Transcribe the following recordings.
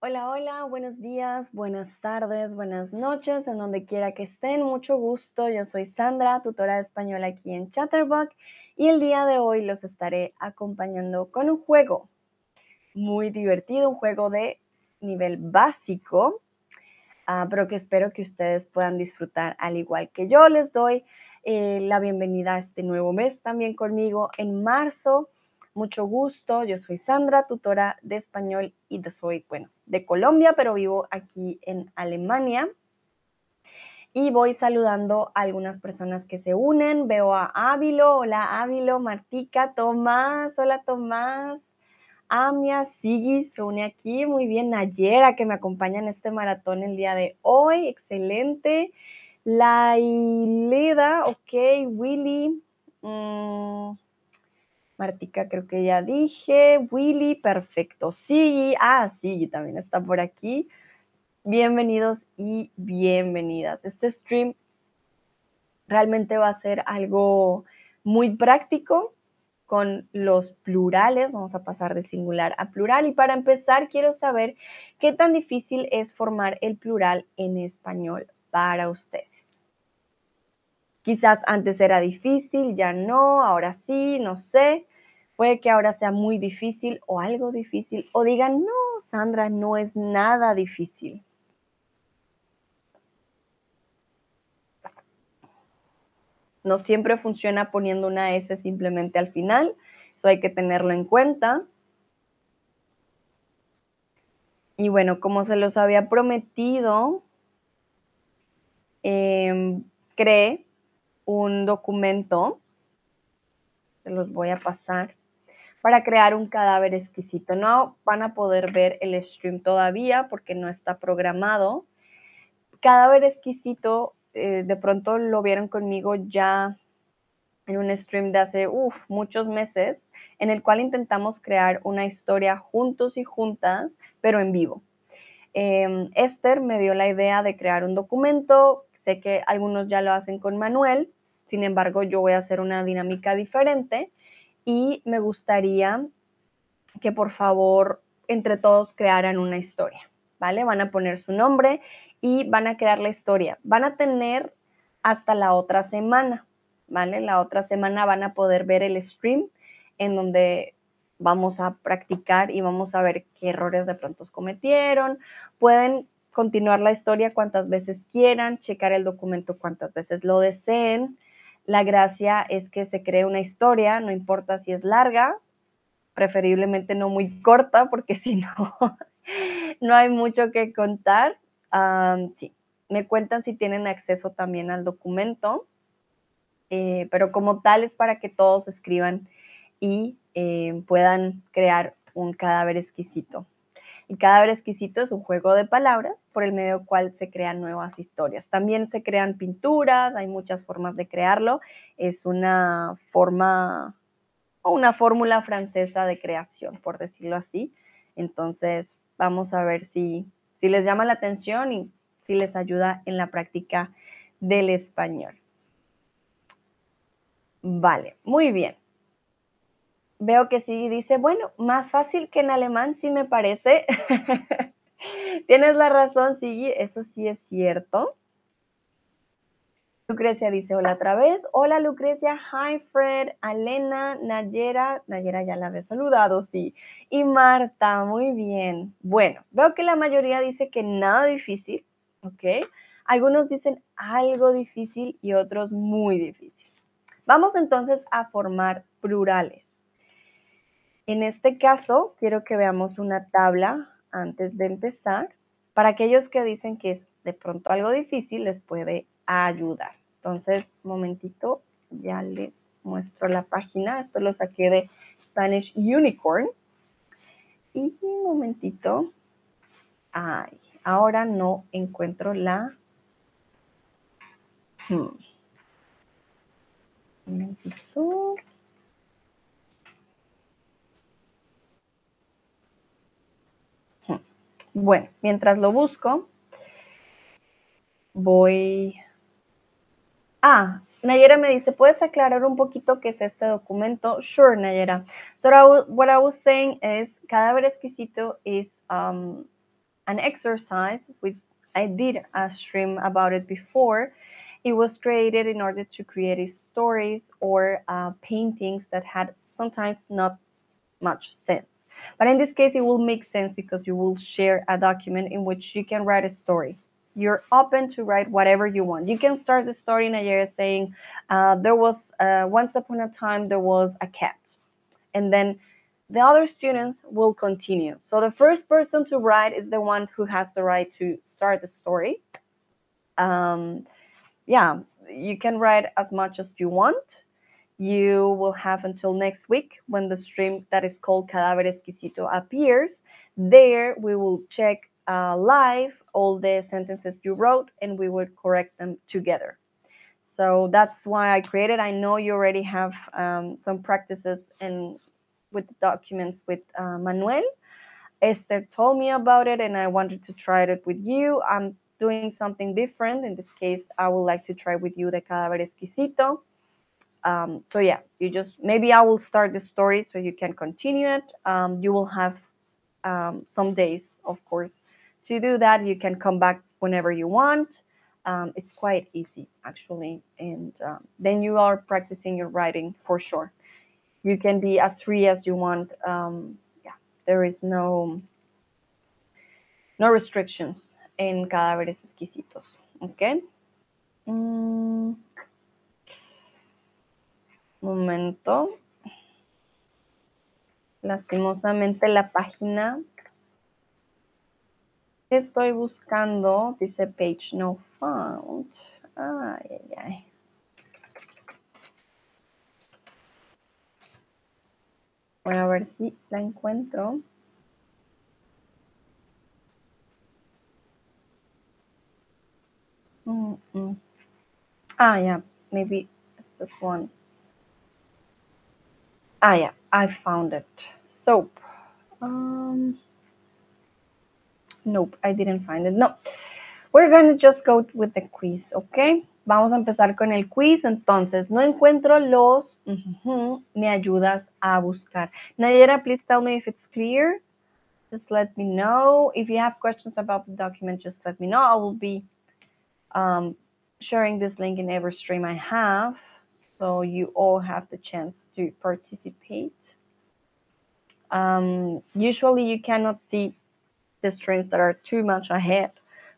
Hola, hola, buenos días, buenas tardes, buenas noches, en donde quiera que estén. Mucho gusto. Yo soy Sandra, tutora de español aquí en Chatterbox y el día de hoy los estaré acompañando con un juego muy divertido, un juego de nivel básico, ah, pero que espero que ustedes puedan disfrutar al igual que yo. Les doy eh, la bienvenida a este nuevo mes también conmigo en marzo. Mucho gusto, yo soy Sandra, tutora de español y soy, bueno, de Colombia, pero vivo aquí en Alemania. Y voy saludando a algunas personas que se unen. Veo a Ávilo, hola Ávilo, Martica, Tomás, hola Tomás, Amia, Sigi se une aquí, muy bien, Nayera que me acompaña en este maratón el día de hoy, excelente. Laileda, ok, Willy, mmm, Martica, creo que ya dije. Willy, perfecto. Sí, ah, sí, también está por aquí. Bienvenidos y bienvenidas. Este stream realmente va a ser algo muy práctico con los plurales. Vamos a pasar de singular a plural. Y para empezar, quiero saber qué tan difícil es formar el plural en español para ustedes. Quizás antes era difícil, ya no, ahora sí, no sé. Puede que ahora sea muy difícil o algo difícil. O digan, no, Sandra, no es nada difícil. No siempre funciona poniendo una S simplemente al final. Eso hay que tenerlo en cuenta. Y bueno, como se los había prometido, eh, creé un documento, se los voy a pasar, para crear un cadáver exquisito. No van a poder ver el stream todavía porque no está programado. Cadáver exquisito, eh, de pronto lo vieron conmigo ya en un stream de hace muchos meses, en el cual intentamos crear una historia juntos y juntas, pero en vivo. Eh, Esther me dio la idea de crear un documento, sé que algunos ya lo hacen con Manuel, sin embargo, yo voy a hacer una dinámica diferente y me gustaría que por favor entre todos crearan una historia, ¿vale? Van a poner su nombre y van a crear la historia. Van a tener hasta la otra semana, ¿vale? La otra semana van a poder ver el stream en donde vamos a practicar y vamos a ver qué errores de pronto cometieron. Pueden continuar la historia cuantas veces quieran, checar el documento cuantas veces lo deseen. La gracia es que se cree una historia, no importa si es larga, preferiblemente no muy corta, porque si no, no hay mucho que contar. Um, sí, me cuentan si tienen acceso también al documento, eh, pero como tal es para que todos escriban y eh, puedan crear un cadáver exquisito. El cadáver exquisito es un juego de palabras por el medio cual se crean nuevas historias. También se crean pinturas, hay muchas formas de crearlo. Es una forma o una fórmula francesa de creación, por decirlo así. Entonces, vamos a ver si, si les llama la atención y si les ayuda en la práctica del español. Vale, muy bien veo que sí dice, bueno, más fácil que en alemán, sí me parece. Tienes la razón, sí, eso sí es cierto. Lucrecia dice hola otra vez. Hola Lucrecia, hi Fred, Alena, Nayera, Nayera ya la había saludado, sí. Y Marta, muy bien. Bueno, veo que la mayoría dice que nada difícil, ¿ok? Algunos dicen algo difícil y otros muy difícil. Vamos entonces a formar plurales. En este caso, quiero que veamos una tabla antes de empezar. Para aquellos que dicen que es de pronto algo difícil, les puede ayudar. Entonces, momentito, ya les muestro la página. Esto lo saqué de Spanish Unicorn. Y un momentito. Ay, ahora no encuentro la... Hmm. Bueno, mientras lo busco, voy... Ah, Nayera me dice, ¿puedes aclarar un poquito qué es este documento? Sure, Nayera. So what I was saying is, cadáver exquisito is um, an exercise with I did a stream about it before. It was created in order to create stories or uh, paintings that had sometimes not much sense. But in this case, it will make sense because you will share a document in which you can write a story. You're open to write whatever you want. You can start the story in a year saying, uh, There was uh, once upon a time, there was a cat. And then the other students will continue. So the first person to write is the one who has the right to start the story. Um, yeah, you can write as much as you want you will have until next week when the stream that is called Cadáver Exquisito appears. There, we will check uh, live all the sentences you wrote and we will correct them together. So that's why I created. I know you already have um, some practices and with the documents with uh, Manuel. Esther told me about it and I wanted to try it with you. I'm doing something different. In this case, I would like to try with you the Cadáver Exquisito um, so yeah you just maybe i will start the story so you can continue it. Um, you will have um, some days of course to do that. You can come back whenever you want. Um, it's quite easy actually and um, then you are practicing your writing for sure. You can be as free as you want. Um, yeah there is no no restrictions in cadáveres exquisitos okay? Mm. Momento. Lastimosamente la página que estoy buscando dice page no found. Ay, ay, ay. Voy a ver si la encuentro. Mm -mm. Ah, yeah, maybe it's this one. Ah, yeah, I found it. Soap. Um, nope, I didn't find it. No. We're going to just go with the quiz, okay Vamos a empezar con el quiz. Entonces, no encuentro los. Uh -huh, me ayudas a buscar. Nayera, please tell me if it's clear. Just let me know. If you have questions about the document, just let me know. I will be um, sharing this link in every stream I have. So you all have the chance to participate. Um, usually you cannot see the streams that are too much ahead.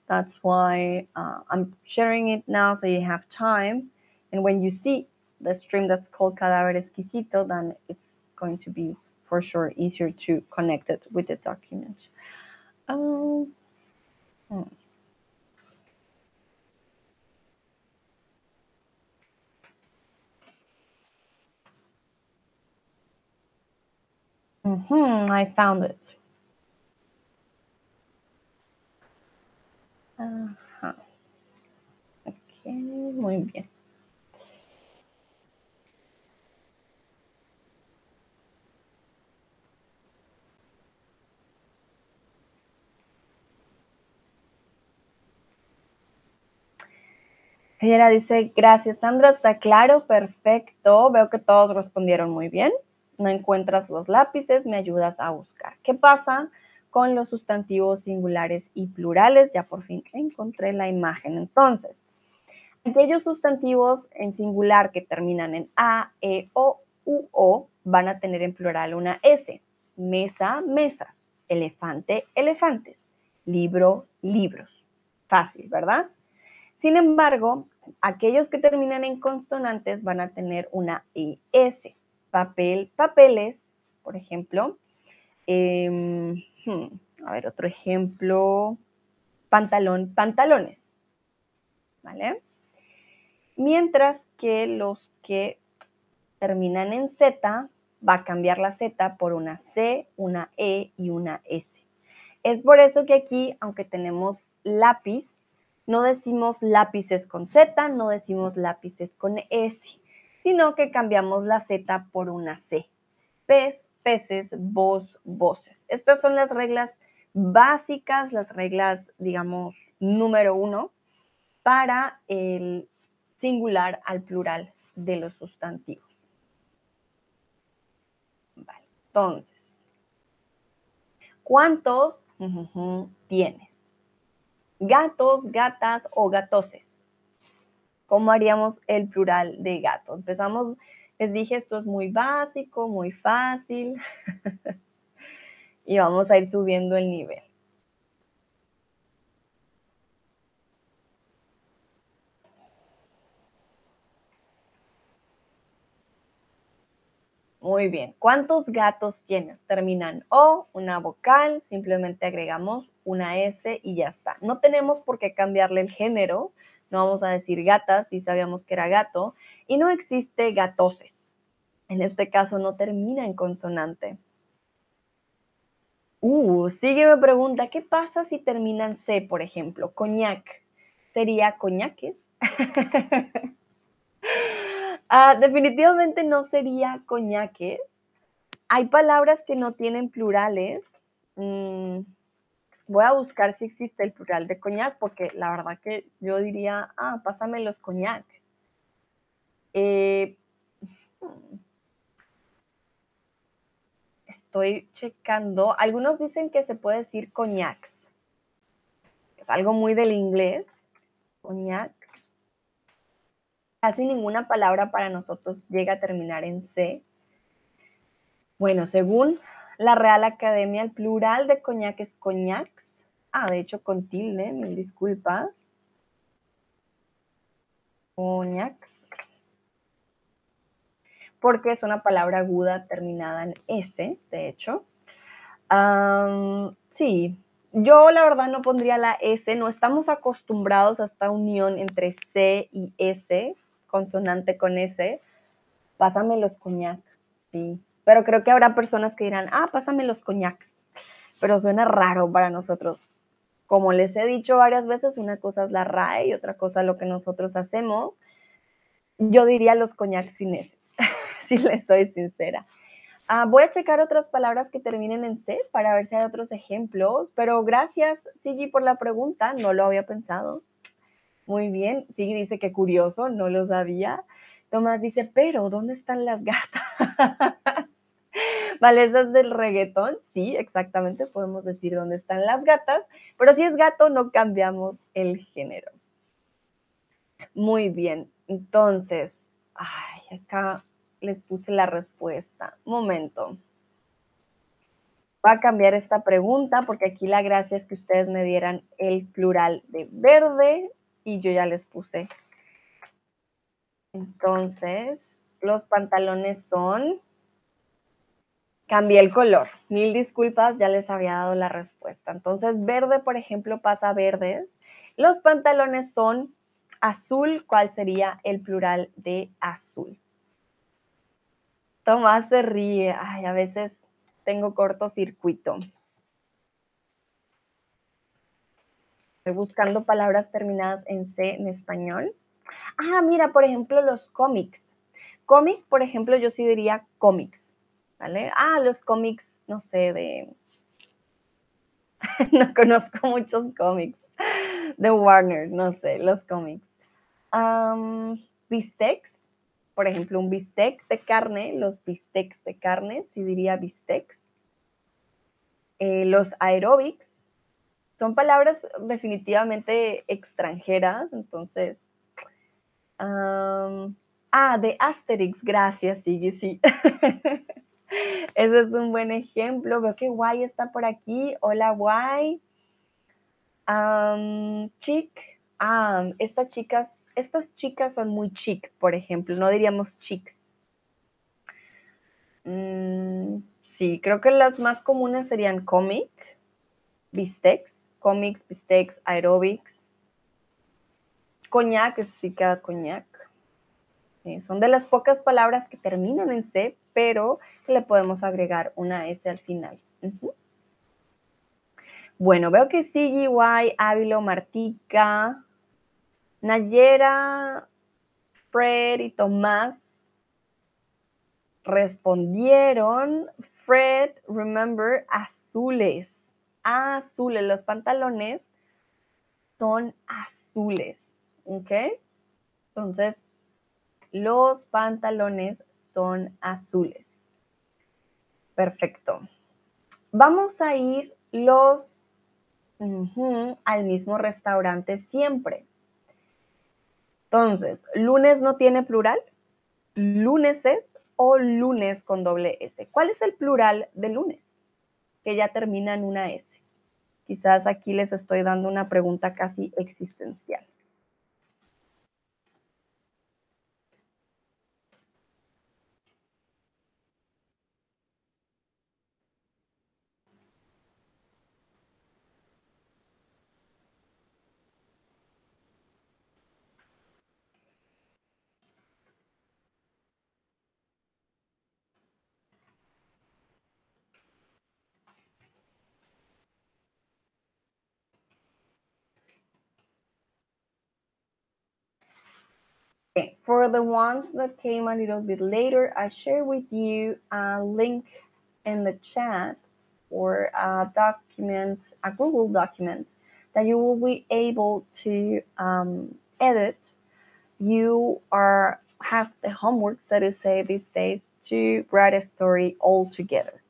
That's why uh, I'm sharing it now so you have time. And when you see the stream that's called Cadáver Exquisito, then it's going to be for sure easier to connect it with the document. Um, hmm. Mm-hmm, I found it. Ajá. Muy bien. Ella dice, gracias Sandra, está claro, perfecto. Veo que todos respondieron muy bien. No encuentras los lápices, me ayudas a buscar. ¿Qué pasa con los sustantivos singulares y plurales? Ya por fin encontré la imagen. Entonces, aquellos sustantivos en singular que terminan en A, E, O, U, O van a tener en plural una S. Mesa, mesas. Elefante, elefantes. Libro, libros. Fácil, ¿verdad? Sin embargo, aquellos que terminan en consonantes van a tener una ES. Papel, papeles, por ejemplo. Em, hmm, a ver, otro ejemplo. Pantalón, pantalones. ¿Vale? Mientras que los que terminan en Z, va a cambiar la Z por una C, una E y una S. Es por eso que aquí, aunque tenemos lápiz, no decimos lápices con Z, no decimos lápices con S, sino que cambiamos la Z por una C. Pez, peces, voz, voces. Estas son las reglas básicas, las reglas, digamos, número uno para el singular al plural de los sustantivos. Vale, entonces, ¿cuántos tienes? Gatos, gatas o gatoses. ¿Cómo haríamos el plural de gato? Empezamos, les dije, esto es muy básico, muy fácil. y vamos a ir subiendo el nivel. Muy bien. ¿Cuántos gatos tienes? Terminan O, una vocal, simplemente agregamos una S y ya está. No tenemos por qué cambiarle el género. No vamos a decir gatas si sabíamos que era gato. Y no existe gatoses. En este caso no termina en consonante. Uh, sigue me pregunta, ¿qué pasa si termina en C, por ejemplo? Coñac. ¿Sería coñaques? Ah, definitivamente no sería coñaques. Hay palabras que no tienen plurales. Mm, voy a buscar si existe el plural de coñac, porque la verdad que yo diría, ah, pásame los coñac. Eh, estoy checando. Algunos dicen que se puede decir coñacs. Es algo muy del inglés. Coñac casi ninguna palabra para nosotros llega a terminar en C. Bueno, según la Real Academia, el plural de coñac es coñacs. Ah, de hecho con tilde, mil disculpas. Coñacs. Porque es una palabra aguda terminada en S, de hecho. sí, yo la verdad no pondría la S, no estamos acostumbrados a esta unión entre C y S, consonante con S, pásame los coñac, sí. Pero creo que habrá personas que dirán, ah, pásame los coñacs. Pero suena raro para nosotros. Como les he dicho varias veces, una cosa es la RAE y otra cosa lo que nosotros hacemos. Yo diría los coñacs sin S, si les soy sincera. Ah, voy a checar otras palabras que terminen en C para ver si hay otros ejemplos, pero gracias, Sigi, por la pregunta, no lo había pensado. Muy bien. Sí, dice que curioso, no lo sabía. Tomás dice, pero ¿dónde están las gatas? Vale, esas del reggaetón. Sí, exactamente, podemos decir dónde están las gatas, pero si es gato no cambiamos el género. Muy bien, entonces, ay, acá les puse la respuesta. Momento. Voy a cambiar esta pregunta porque aquí la gracia es que ustedes me dieran el plural de verde y yo ya les puse. Entonces, los pantalones son... Cambié el color. Mil disculpas, ya les había dado la respuesta. Entonces, verde, por ejemplo, pasa verdes. Los pantalones son azul. ¿Cuál sería el plural de azul? Tomás se ríe. Ay, a veces tengo cortocircuito. Estoy buscando palabras terminadas en C en español. Ah, mira, por ejemplo, los cómics. Cómic, por ejemplo, yo sí diría cómics, ¿vale? Ah, los cómics, no sé, de... no conozco muchos cómics. De Warner, no sé, los cómics. bistecs, por ejemplo, un bistec de carne, los bistecs de carne, sí diría bistecs. Eh, los aerobics, son palabras definitivamente extranjeras, entonces... ah, de Asterix, gracias, sí, sí. Ese es un buen ejemplo. Veo que Guay está por aquí. Hola, Guay. chic. Estas chicas, estas chicas son muy chic, por ejemplo. No diríamos chicks. Mm, sí, creo que las más comunes serían comic, bistecs, cómics, bistecs, aerobics. Coñac, sí queda coñac. Son de las pocas palabras que terminan en C, pero le podemos agregar una S al final. Bueno, veo que Sigi, Guay, Ávilo, Martica, Nayera, Fred y Tomás respondieron. Fred, remember, azules azules. Los pantalones son azules. ¿Ok? Entonces, los pantalones son azules. Perfecto. Vamos a ir los al mismo restaurante siempre. Entonces, lunes no tiene plural, luneses o lunes con doble S. ¿Cuál es el plural de lunes? Que ya termina en una S. Quizás aquí les estoy dando una pregunta casi existencial. For the ones that came a little bit later, I share with you a link in the chat or a document, a Google document that you will be able to um, edit. You are have the homework, so to say, these days to write a story all together.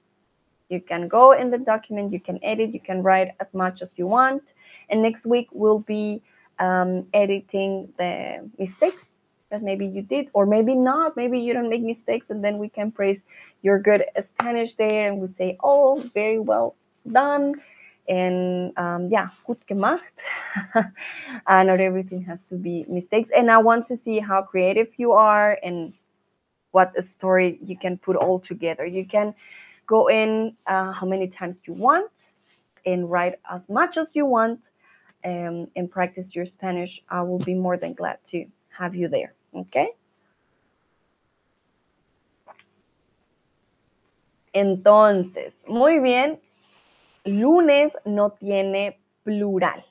You can go in the document, you can edit, you can write as much as you want. And next week we'll be um, editing the mistakes that maybe you did, or maybe not. Maybe you don't make mistakes, and then we can praise your good Spanish there, and we say, "Oh, very well done," and um, yeah, gut gemacht. uh, not everything has to be mistakes, and I want to see how creative you are and what a story you can put all together. You can go in uh, how many times you want and write as much as you want um, and practice your Spanish. I will be more than glad to have you there. ¿Ok? Entonces, muy bien. Lunes no tiene plural.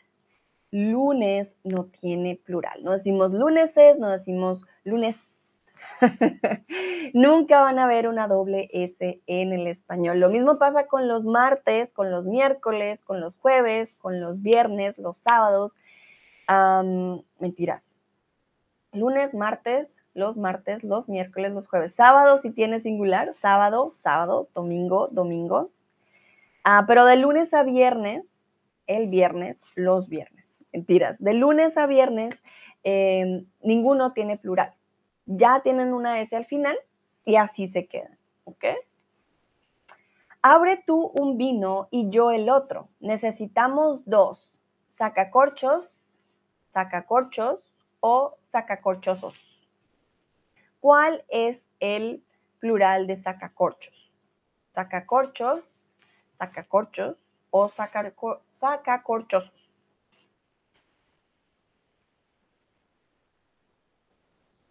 Lunes no tiene plural. No decimos luneses, no decimos lunes. Nunca van a ver una doble S en el español. Lo mismo pasa con los martes, con los miércoles, con los jueves, con los viernes, los sábados. mentiras. Lunes, martes, los martes, los miércoles, los jueves. Sábado si tiene singular, sábado, sábados, domingo, domingos. Ah, pero de lunes a viernes, el viernes, los viernes. Mentiras. De lunes a viernes, em, ninguno tiene plural. Ya tienen una S al final y así se quedan. ¿Ok? Abre tú un vino y yo el otro. Necesitamos dos. Sacacorchos, sacacorchos o sacacorchosos. ¿Cuál es el plural de sacacorchos? Sacacorchos, sacacorchos o sacacorchosos.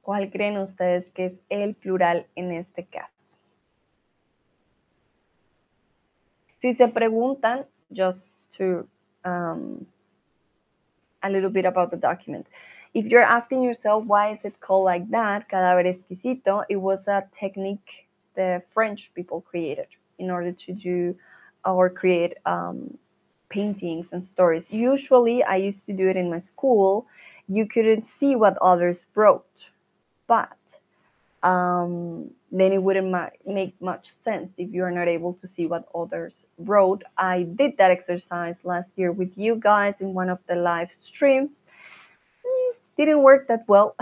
¿Cuál creen ustedes que es el plural en este caso? Si se preguntan, just to um, a little bit about the document. If you're asking yourself why is it called like that, cadáver exquisito, it was a technique the French people created in order to do or create um, paintings and stories. Usually, I used to do it in my school. You couldn't see what others wrote, but um, then it wouldn't ma- make much sense if you're not able to see what others wrote. I did that exercise last year with you guys in one of the live streams didn't work that well.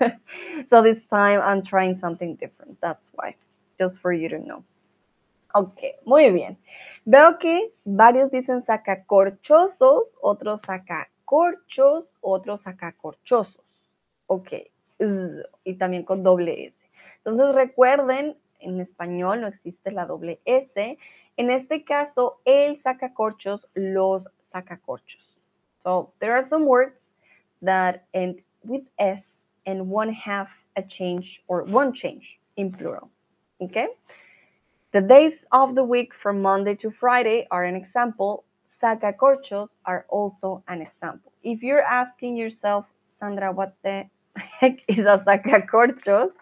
so this time I'm trying something different. That's why, just for you to know. Ok, muy bien. Veo que varios dicen sacacorchosos, otros sacacorchos, otros sacacorchosos. Ok, y también con doble S. Entonces recuerden, en español no existe la doble S. En este caso, el sacacorchos, los sacacorchos. So there are some words that end with S and one half a change or one change in plural. Okay? The days of the week from Monday to Friday are an example. Sacacorchos are also an example. If you're asking yourself, Sandra, what the heck is a sacacorchos?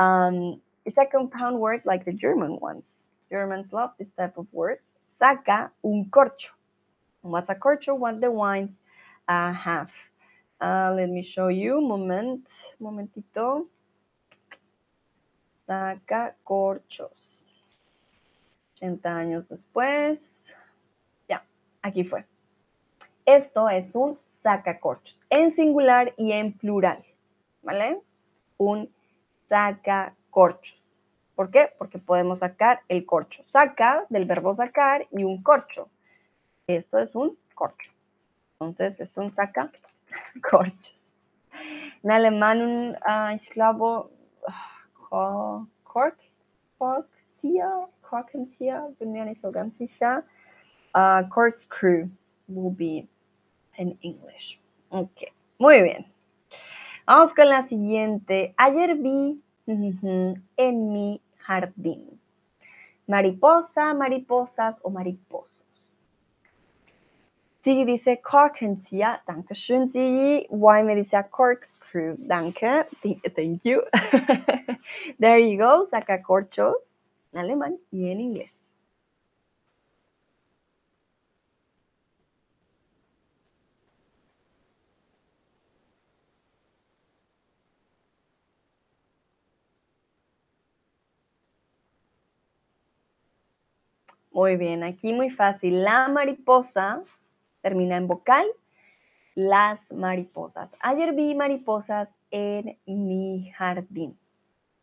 Um, it's a compound word like the German ones. Germans love this type of words. Saca un corcho. What's a corcho? What the wines uh, have. Uh, let me show you. Moment, momentito. Saca corchos. 80 años después. Ya, aquí fue. Esto es un sacacorchos, en singular y en plural, ¿vale? Un sacacorchos. ¿Por qué? Porque podemos sacar el corcho. Saca del verbo sacar y un corcho. Esto es un corcho. Entonces es un sacacorchos. En alemán, un, uh, glaube, uh, Kork, Korkzieher, Korkenzieher, bin mir nicht so ganz sicher. Uh, corkscrew will be in English. Ok, muy bien. Vamos con la siguiente. Ayer vi en mi jardín. Mariposa, mariposas o mariposos. Sigi dice Korkenzieher, danke schön, Sigi. Y me dice corkscrew, danke, thank you. There you go, saca corchos en alemán y en inglés. Muy bien, aquí muy fácil. La mariposa termina en vocal. Las mariposas. Ayer vi mariposas en mi jardín.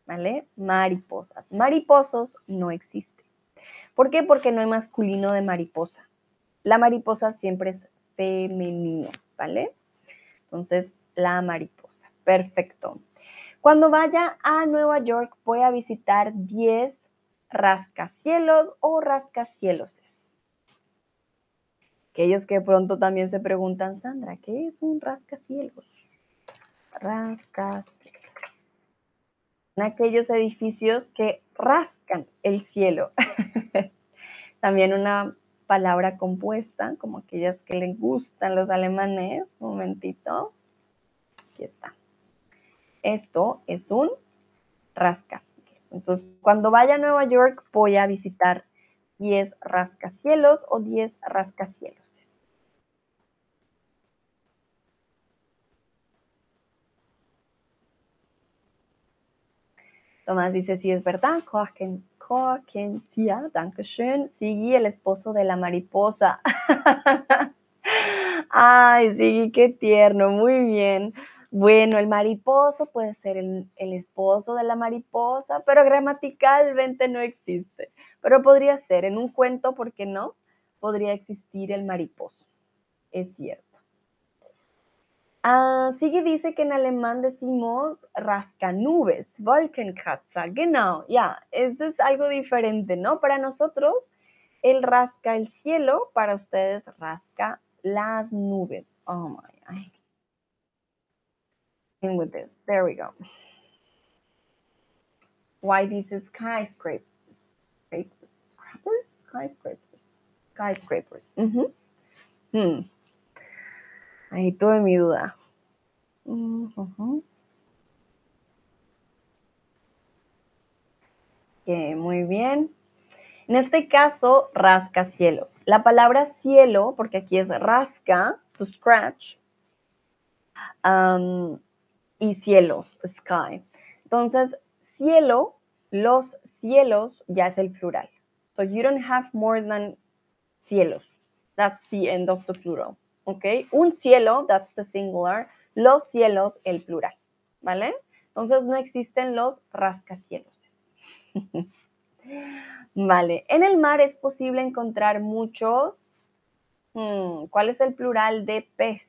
¿Vale? Mariposas. Mariposos no existe. ¿Por qué? Porque no hay masculino de mariposa. La mariposa siempre es femenino, ¿vale? Entonces, la mariposa. Perfecto. Cuando vaya a Nueva York, voy a visitar 10 rascacielos o rascacieloses. Aquellos que pronto también se preguntan, Sandra, ¿qué es un rascacielos? Rascacielos. Aquellos edificios que rascan el cielo. también una palabra compuesta, como aquellas que les gustan los alemanes. Un momentito. Aquí está. Esto es un rascacielos. Entonces, cuando vaya a Nueva York, voy a visitar 10 rascacielos o 10 rascacielos. Tomás dice, sí, es verdad, danke schön. Sigui, el esposo de la mariposa. Ay, Sigui, qué tierno, muy bien. Bueno, el mariposo puede ser el, esposo de la mariposa, pero gramaticalmente no existe. Pero podría ser en un cuento, ¿por qué no? Podría existir el mariposo. Es cierto. Ah, Sigue dice que en alemán decimos rascanubes, Wolkenkratzer, genau, ya, esto es algo diferente, ¿no? Para nosotros, el rasca el cielo, para ustedes rasca las nubes. Oh my, with this. There we go. Why these skyscrapers? Skyscrapers? Skyscrapers. Skyscrapers. Mm hmm. Ahí tuve mi duda. muy bien. En este caso, rascacielos. La palabra cielo, porque aquí es rasca, to scratch, um, y cielos, sky. Entonces, cielo, los cielos ya es el plural. So you don't have more than cielos. That's the end of the plural. ¿Ok? Un cielo, that's the singular. Los cielos, el plural. ¿Vale? Entonces no existen los rascacielos. vale. En el mar es posible encontrar muchos. Hmm, ¿Cuál es el plural de pez?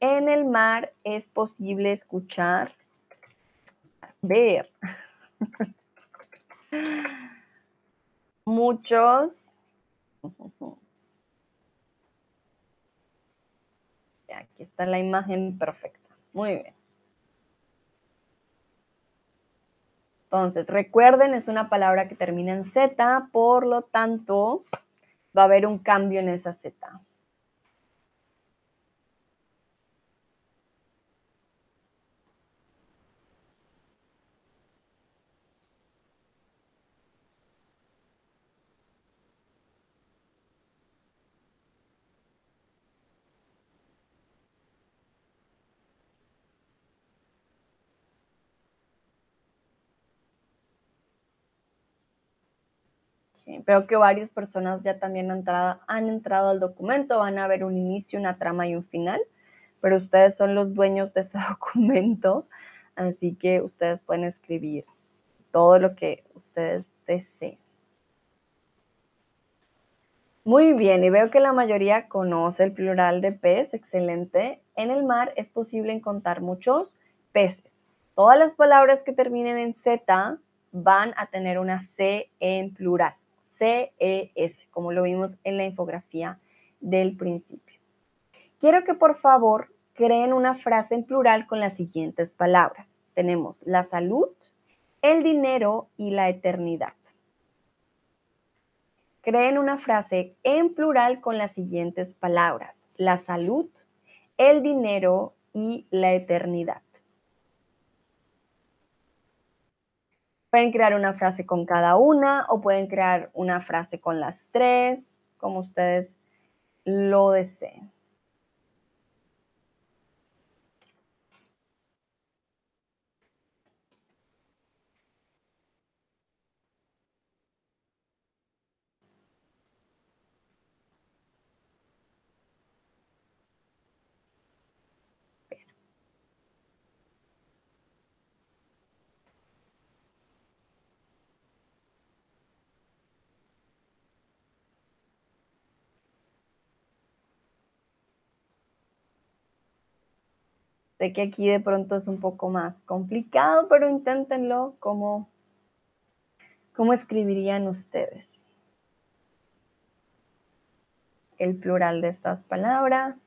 En el mar es posible escuchar, ver muchos aquí está la imagen perfecta. Muy bien. Entonces, recuerden, es una palabra que termina en Z, por lo tanto, va a haber un cambio en esa Z. Veo que varias personas ya también han entrado, al documento, van a ver un inicio, una trama y un final, pero ustedes son los dueños de ese documento, así que ustedes pueden escribir todo lo que ustedes deseen. Muy bien, y veo que la mayoría conoce el plural de pez, excelente. En el mar es posible encontrar muchos peces. Todas las palabras que terminen en Z van a tener una C en plural, C-E-S, como lo vimos en la infografía del principio. Quiero que por favor creen una frase en plural con las siguientes palabras. Tenemos la salud, el dinero y la eternidad. Creen una frase en plural con las siguientes palabras. La salud, el dinero y la eternidad. Pueden crear una frase con cada una o pueden crear una frase con las tres, como ustedes lo deseen. Sé que aquí de pronto es un poco más complicado, pero inténtenlo como, ¿cómo escribirían ustedes? El plural de estas palabras.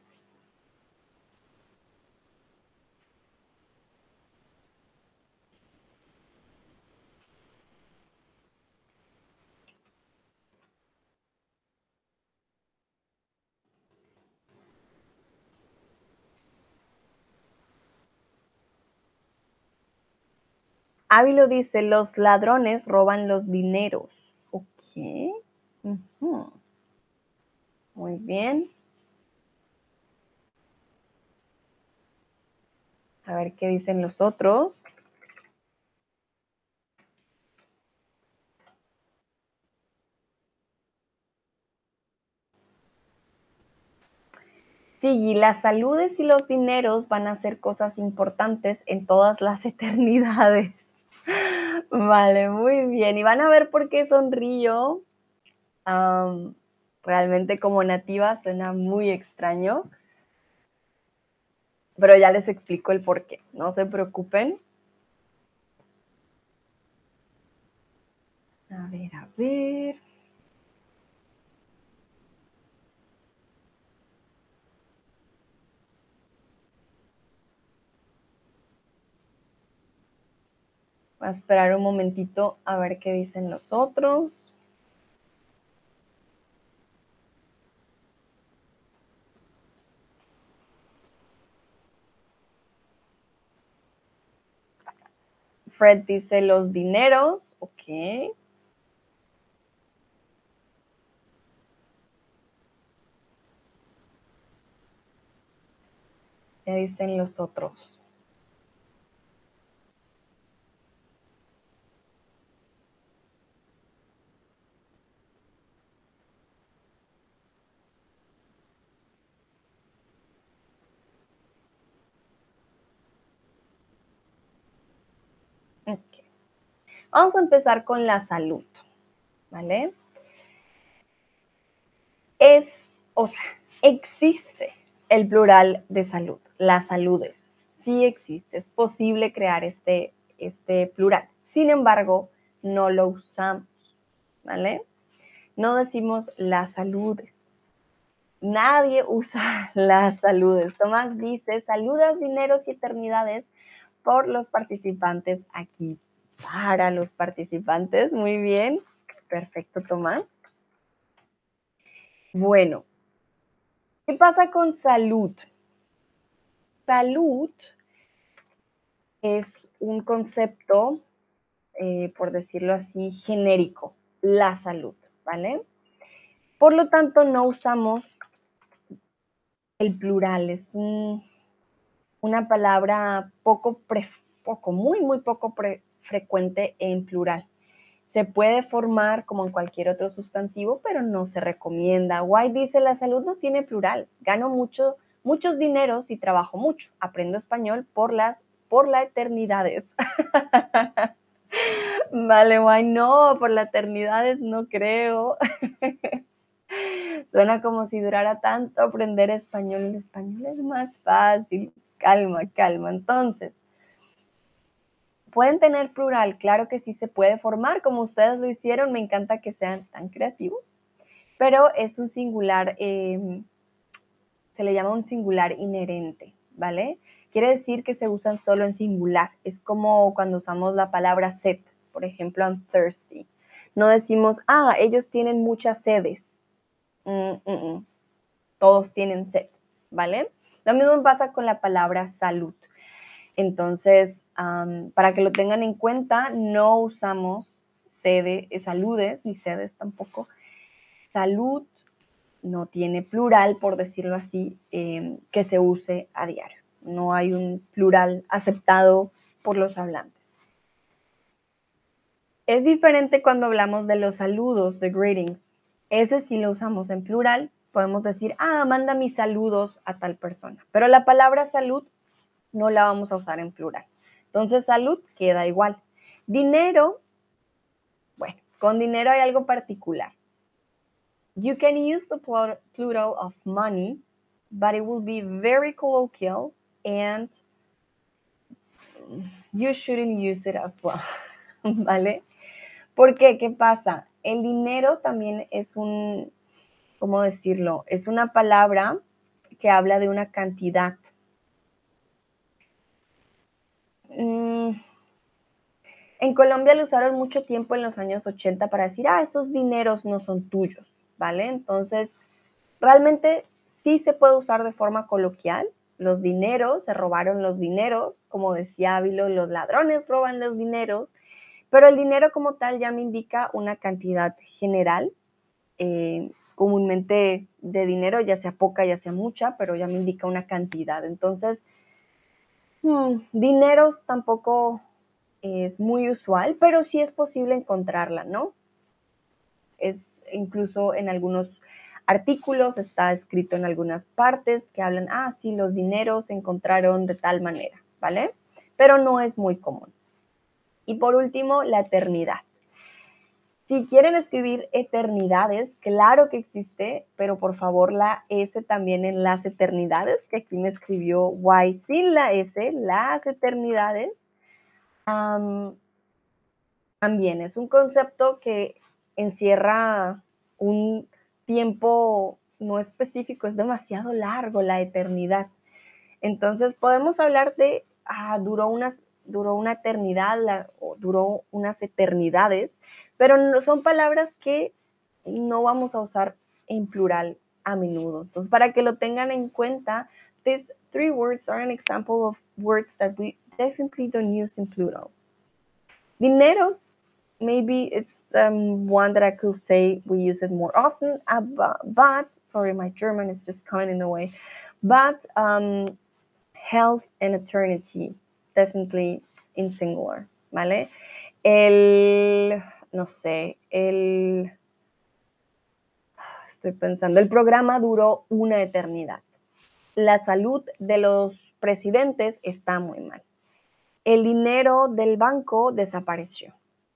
Ávilo dice, los ladrones roban los dineros. Ok. Muy bien. A ver qué dicen los otros. Sí, y las saludes y los dineros van a ser cosas importantes en todas las eternidades. Vale, muy bien. Y van a ver por qué sonrío. realmente como nativa suena muy extraño. Pero ya les explico el por qué. No se preocupen. A ver, a ver. Voy a esperar un momentito a ver qué dicen los otros. Fred dice los dineros, ok. ¿Qué dicen los otros? Vamos a empezar con la salud, ¿vale? Es, o sea, existe el plural de salud, las saludes. Sí existe, es posible crear este, este plural. Sin embargo, no lo usamos, ¿vale? No decimos las saludes. Nadie usa las saludes. Tomás dice, saludas, dineros y eternidades por los participantes aquí para los participantes. Muy bien. Perfecto, Tomás. Bueno, ¿qué pasa con salud? Salud es un concepto, eh, por decirlo así, genérico, la salud, ¿vale? Por lo tanto, no usamos el plural, es una palabra poco, poco, muy, muy poco frecuente en plural. Se puede formar como en cualquier otro sustantivo, pero no se recomienda. White dice, la salud no tiene plural. Gano mucho, muchos dineros y trabajo mucho. Aprendo español por las por la eternidades. vale, White, no, por la eternidades no creo. Suena como si durara tanto aprender español. El español es más fácil. Calma, calma. Entonces, ¿pueden tener plural? Claro que sí se puede formar, como ustedes lo hicieron. Me encanta que sean tan creativos. Pero es un singular, em, se le llama un singular inherente, ¿vale? Quiere decir que se usan solo en singular. Es como cuando usamos la palabra set, por ejemplo, I'm thirsty. No decimos, ah, ellos tienen muchas sedes Mm, mm, mm. Todos tienen sed, ¿vale? Lo mismo pasa con la palabra salud. Entonces, para que lo tengan en cuenta, no usamos sede, eh, saludes, ni sedes tampoco. Salud no tiene plural, por decirlo así, em, que se use a diario. No hay un plural aceptado por los hablantes. Es diferente cuando hablamos de los saludos, de greetings. Ese sí lo usamos en plural. Podemos decir, ah, manda mis saludos a tal persona. Pero la palabra salud no la vamos a usar en plural. Entonces, salud queda igual. Dinero, bueno, con dinero hay algo particular. You can use the plural of money, but it will be very colloquial and you shouldn't use it as well. ¿Vale? ¿Por qué? ¿Qué pasa? El dinero también es un, ¿cómo decirlo? Es una palabra que habla de una cantidad. Mm, en Colombia lo usaron mucho tiempo en los años 80 para decir, ah, esos dineros no son tuyos, ¿vale? Entonces, realmente sí se puede usar de forma coloquial. Los dineros, se robaron los dineros, como decía Ávilo, los ladrones roban los dineros. Pero el dinero como tal ya me indica una cantidad general, eh, comúnmente de dinero, ya sea poca, ya sea mucha, pero ya me indica una cantidad. Entonces, hmm, dineros tampoco es muy usual, pero sí es posible encontrarla, ¿no? Es incluso en algunos artículos, está escrito en algunas partes que hablan, ah, sí, los dineros se encontraron de tal manera, ¿vale? Pero no es muy común. Y por último, la eternidad. Si quieren escribir eternidades, claro que existe, pero por favor la S también en las eternidades, que aquí me escribió Y sin la S, las eternidades. también es un concepto que encierra un tiempo no específico, es demasiado largo la eternidad. Entonces podemos hablar de, ah, duró unas duró una eternidad, o duró unas eternidades, pero no, son palabras que no vamos a usar en plural a menudo. Entonces, para que lo tengan en cuenta, these three words are an example of words that we definitely don't use in plural. Dineros, maybe it's um, one that I could say we use it more often, uh, but, sorry, my German is just coming in the way, but um, health and eternity definitely in singular, ¿vale? El, no sé, el, estoy pensando, el programa duró una eternidad. La salud de los presidentes está muy mal. El dinero del banco desapareció,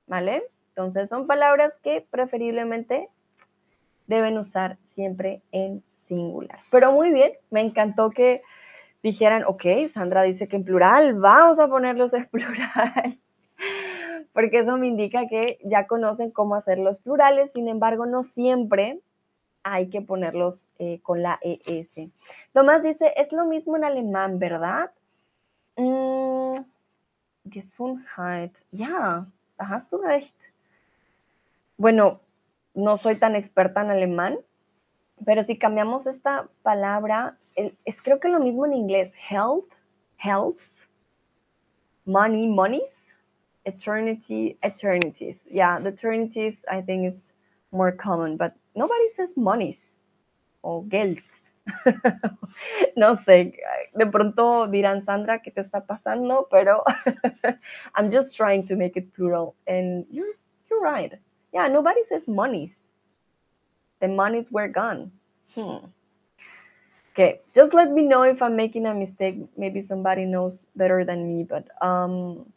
¿vale? Entonces son palabras que preferiblemente deben usar siempre en singular. Pero muy bien, me encantó que dijeran, ok, Sandra dice que en plural, vamos a ponerlos en plural, porque eso me indica que ya conocen cómo hacer los plurales, sin embargo, no siempre hay que ponerlos eh, con la ES. Tomás dice, es lo mismo en alemán, ¿verdad? Mm, Gesundheit. Hast du recht. Bueno, no soy tan experta en alemán, pero si cambiamos esta palabra, es creo que lo mismo en inglés, health, health, money, monies, eternity, eternities. Yeah, the eternities I think is more common, but nobody says monies o geld. no sé, de pronto dirán, Sandra, ¿qué te está pasando? Pero I'm just trying to make it plural and you're, you're right. Yeah, nobody says monies. The monies were gone. Hmm. Okay, just let me know if I'm making a mistake. Maybe somebody knows better than me, but um,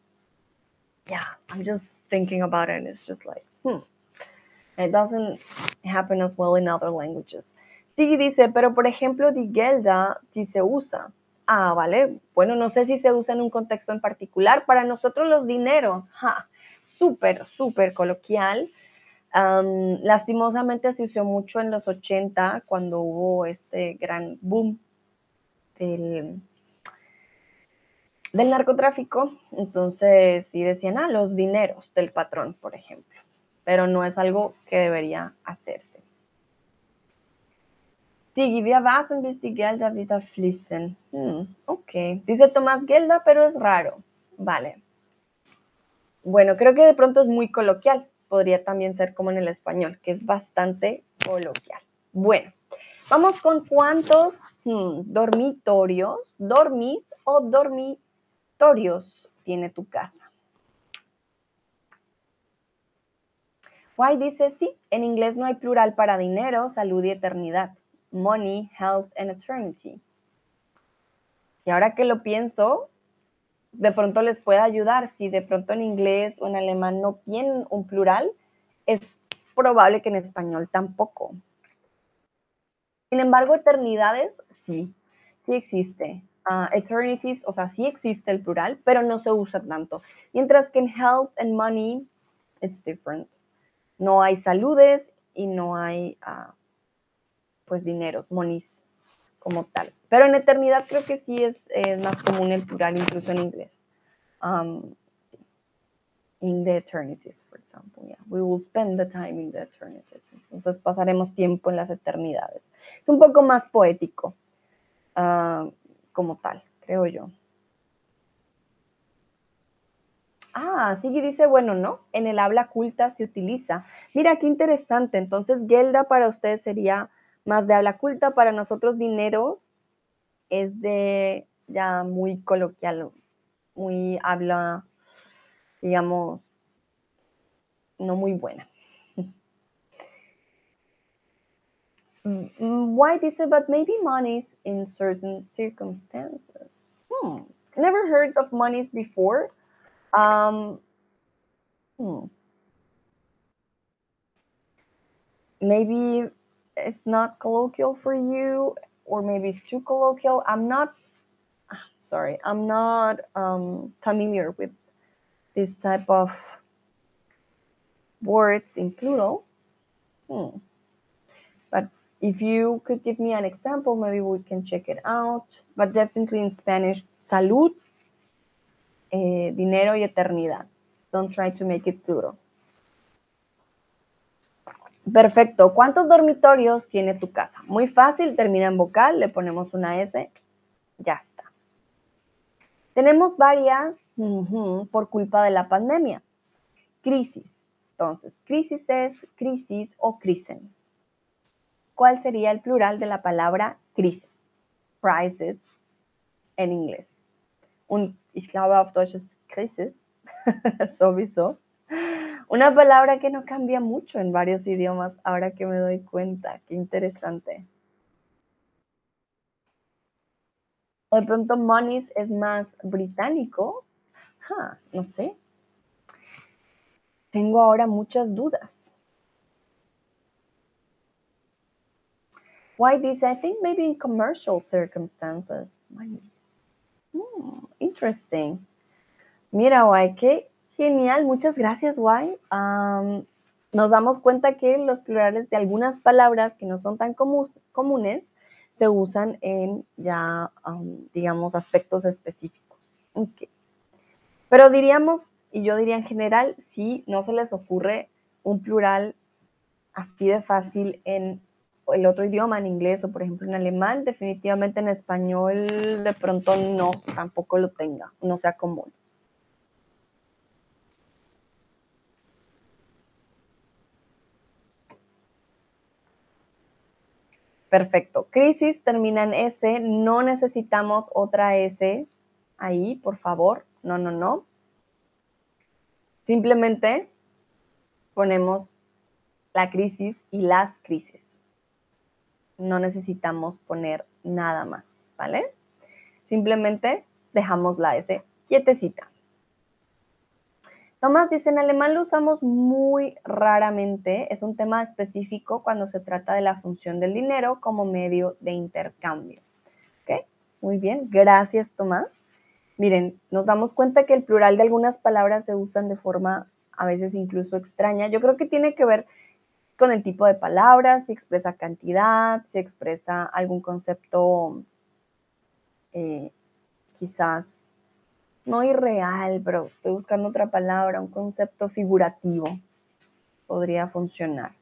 yeah, I'm just thinking about it. And it's just like, hmm. It doesn't happen as well in other languages. Sí, dice, pero por ejemplo, die Gelder sí se usa. Ah, vale. Bueno, no sé si se usa en un contexto en particular. Para nosotros los dineros, ja, súper, súper coloquial. Lastimosamente se usó mucho en los 80 cuando hubo este gran boom del, narcotráfico. Entonces, sí decían, ah, los dineros del patrón, por ejemplo. Pero no es algo que debería hacerse. Sí, wir bis die Gelder wieder fließen. Ok. Dice Tomás Gelda, pero es raro. Vale. Bueno, creo que de pronto es muy coloquial podría también ser como en el español, que es bastante coloquial. Bueno, vamos con cuántos hmm, dormitorios, dormis o dormitorios tiene tu casa. Why dice sí, en inglés no hay plural para dinero, salud y eternidad. Money, health and eternity. Y ahora que lo pienso, de pronto les pueda ayudar. Si de pronto en inglés o en alemán no tienen un plural, es probable que en español tampoco. Sin embargo, eternidades sí, sí existe. Uh, eternities, o sea, sí existe el plural, pero no se usa tanto. Mientras que en health and money, it's different. No hay saludes y no hay, uh, pues, dineros, monies como tal. Pero en eternidad creo que sí es, más común el plural, incluso en inglés. Um, in the eternities, for example. We will spend the time in the eternities. Entonces pasaremos tiempo en las eternidades. Es un poco más poético uh, como tal, creo yo. Ah, sí, dice, bueno, ¿no? En el habla culta se utiliza. Mira, qué interesante. Entonces, Gelda para ustedes sería más de habla culta, para nosotros dineros es de ya muy coloquial, muy habla, digamos, no muy buena. Mm, why this? But maybe monies in certain circumstances. Hmm. Never heard of monies before. Um, hmm. Maybe it's not colloquial for you or maybe it's too colloquial. I'm not sorry i'm not um, familiar with this type of words in plural hmm. but if you could give me an example maybe we can check it out. But definitely in spanish salud eh, dinero y eternidad. Don't try to make it plural Perfecto. ¿Cuántos dormitorios tiene tu casa? Muy fácil, termina en vocal, le ponemos una S, ya está. Tenemos varias por culpa de la pandemia. Crisis. Entonces, crisis es crisis o crisen. ¿Cuál sería el plural de la palabra crisis? Crisis en inglés. Und ich glaube auf Deutsch ist sowieso. Una palabra que no cambia mucho en varios idiomas, ahora que me doy cuenta. Qué interesante. De pronto monies es más británico. no sé. Tengo ahora muchas dudas. Why this? I think maybe in commercial circumstances. Hmm, interesting. Mira, why que Genial, muchas gracias, Guay. nos damos cuenta que los plurales de algunas palabras que no son tan comunes se usan en ya, digamos, aspectos específicos. Pero diríamos, y yo diría en general, si no se les ocurre un plural así de fácil en el otro idioma, en inglés o por ejemplo en alemán, definitivamente en español de pronto no, tampoco lo tenga, no sea común. Perfecto. Crisis termina en S. No necesitamos otra S ahí, por favor. No, no, no. Simplemente ponemos la crisis y las crisis. No necesitamos poner nada más, ¿vale? Simplemente dejamos la S quietecita. Tomás dice, en alemán lo usamos muy raramente, es un tema específico cuando se trata de la función del dinero como medio de intercambio. ¿Ok? Muy bien, gracias Tomás. Miren, nos damos cuenta que el plural de algunas palabras se usan de forma a veces incluso extraña. Yo creo que tiene que ver con el tipo de palabras, si expresa cantidad, si expresa algún concepto eh, quizás no irreal, pero estoy buscando otra palabra, un concepto figurativo. Podría funcionar.